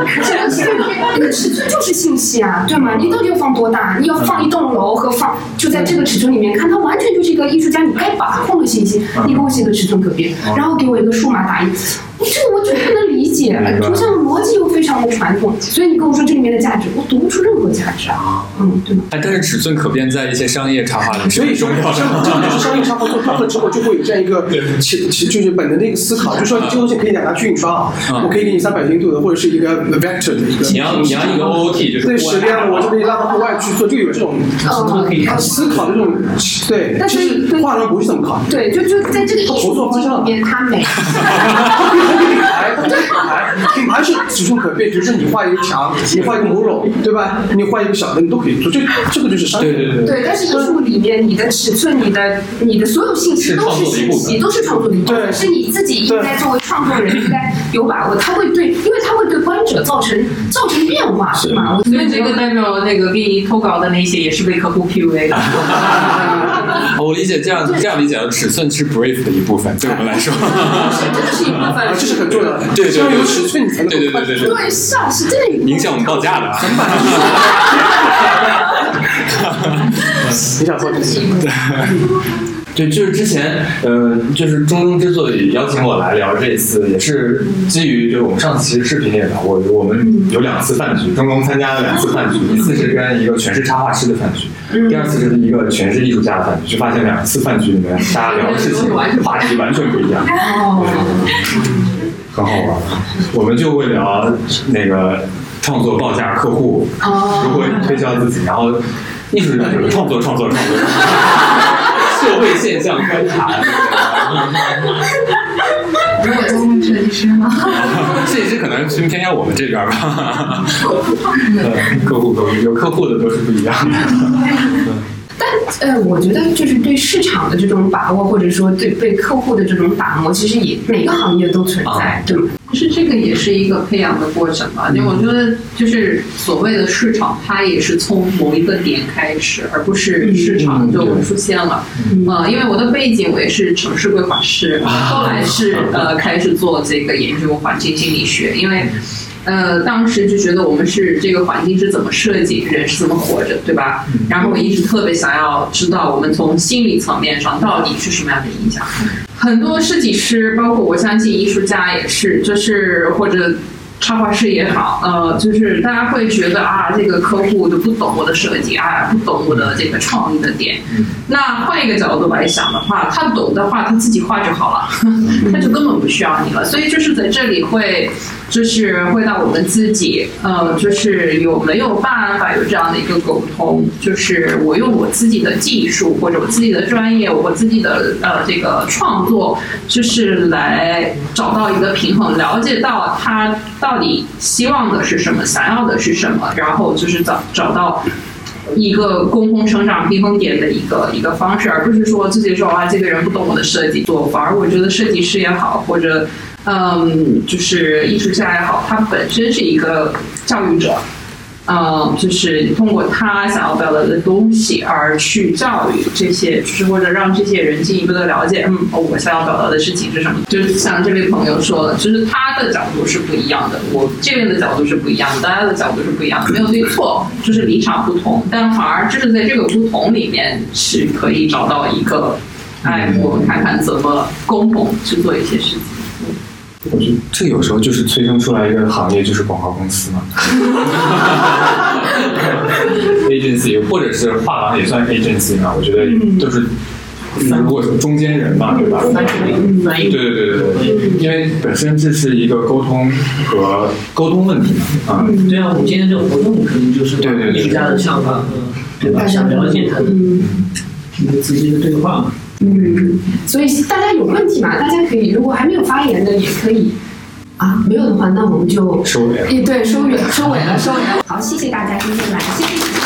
那个尺寸就是信息啊，对吗？你到底要放多大？你要放一栋楼和放就在这个尺寸里面看，它完全就是一个艺术家你该把控的信息。你给我写个尺寸可变，然后给我一个数码打印。这个我就不能理解，图像逻辑又非常的传统，所以你跟我说这里面的价值，我读不出任何价值啊，嗯，对吗？但是尺寸可变，在一些商业插画里，所以重要。这个就是商业插画做大了之后，就会有这样一个其其就是本能的一个思考，就说这个东西可以拿去印刷啊，我可以给你三百零度的，或者是一个 vector 的一个。你要你要一个 OOT 就是。对，是这样的，我就可以拉到国外去做，就有这种思考的这种对。但是画廊不是这么考虑。对，就就在这个合作方向里面，他没。品牌，品牌是尺寸可变，比如说你画一个墙，你画一个模容，对吧？你画一个小的，你都可以做，这这个就是商业。对对对。对，但是艺术里面，你的尺寸、你的、你的所有信息都是信息，都是创作的一部分。是你自己应该作为创作人应该有把握，他会对，因为他会对观者造成造成变化，是吗？所以这个代表那个给你投稿的那些也是被客户 PUA 的。我理解这样这样理解的，尺寸是 brief 的一部分，对我们来说，这是一部分，这是很重要的。对对，要有尺寸你才能对对对对对，对是啊，是真的影响我们报价的。你想做这些？对。对，就是之前，呃，就是中中之所以邀请我来聊这一次，也是基于就是我们上次其实视频也聊过，我们有两次饭局，中中参加了两次饭局，一次是跟一个全是插画师的饭局，第二次是一个全是艺术家的饭局，就发现两次饭局里面大家聊的事情话题完全不一样，很好玩。我们就会聊那个创作报价、客户如何推销自己，然后艺术家就是创作、创作、创作。社会现象观察。如果中问设计师呢？设计师可能偏偏向我们这边吧。客户客户有客户的都是不一样的。但呃，我觉得就是对市场的这种把握，或者说对对客户的这种把握，其实也每个行业都存在，对吗？其实这个也是一个培养的过程吧。因为我觉得，就是所谓的市场，它也是从某一个点开始，而不是市场就出现了。呃，因为我的背景我也是城市规划师，后来是呃开始做这个研究环境心理学，因为。呃，当时就觉得我们是这个环境是怎么设计，人是怎么活着，对吧？然后我一直特别想要知道，我们从心理层面上到底是什么样的影响。很多设计师，包括我相信艺术家也是，就是或者。插画师也好，呃，就是大家会觉得啊，这个客户就不懂我的设计，啊，不懂我的这个创意的点。那换一个角度来想的话，他懂的话，他自己画就好了，他就根本不需要你了。所以就是在这里会，就是会让我们自己，呃，就是有没有办法有这样的一个沟通，就是我用我自己的技术或者我自己的专业，我自己的呃这个创作，就是来找到一个平衡，了解到他。到底希望的是什么？想要的是什么？然后就是找找到一个共同成长避风点的一个一个方式，而不是说自己说啊，这个人不懂我的设计做反。而我觉得设计师也好，或者嗯，就是艺术家也好，他本身是一个教育者。嗯，就是通过他想要表达的东西而去教育这些，就是或者让这些人进一步的了解，嗯，我想要表达的事情是什么。就像这位朋友说的，就是他的角度是不一样的，我这边的角度是不一样的，大家的角度是不一样的，没有对错，就是立场不同，但反而就是在这个不同里面是可以找到一个，哎，我们看看怎么共同去做一些事情。我觉得这有时候就是催生出来一个行业，就是广告公司嘛。agency 或者是画廊也算 agency 嘛？我觉得就是如果是中间人嘛，对吧？翻译，对对对对对，因为本身这是一个沟通和沟通问题嘛，啊，对啊，我们今天这个活动肯定就是对对对艺术家的想法和对吧？想了解他的一个直接的对话嘛。嗯，所以大家有问题嘛？大家可以，如果还没有发言的，也可以啊。没有的话，那我们就收尾了。诶，对，收尾，收尾了，收尾了。好，谢谢大家今天来，谢谢。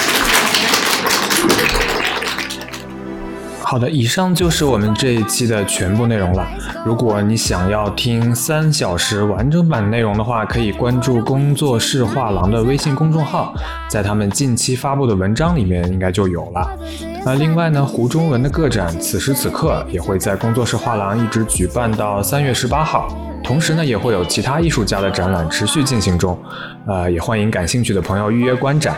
好的，以上就是我们这一期的全部内容了。如果你想要听三小时完整版内容的话，可以关注工作室画廊的微信公众号，在他们近期发布的文章里面应该就有了。那另外呢，胡中文的个展此时此刻也会在工作室画廊一直举办到三月十八号，同时呢，也会有其他艺术家的展览持续进行中，呃，也欢迎感兴趣的朋友预约观展。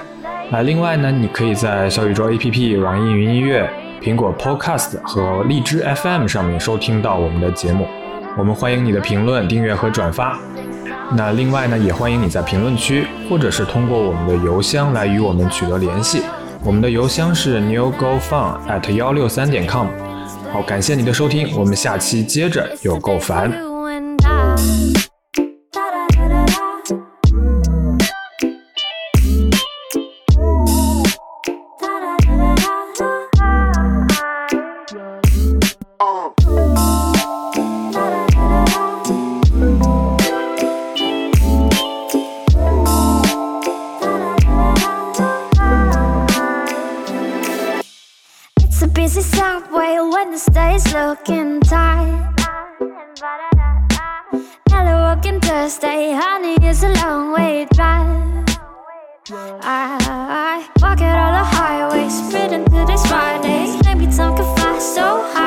啊，另外呢，你可以在小宇宙 APP、网易云音乐。苹果 Podcast 和荔枝 FM 上面收听到我们的节目，我们欢迎你的评论、订阅和转发。那另外呢，也欢迎你在评论区或者是通过我们的邮箱来与我们取得联系。我们的邮箱是 newgofun at 幺六三点 com。好，感谢你的收听，我们下期接着有够烦。Stays looking tight. Hello, working Thursday, honey, it's a long way drive. I, I walk it all the highways, sprinting to this Friday. Maybe time can fly so high.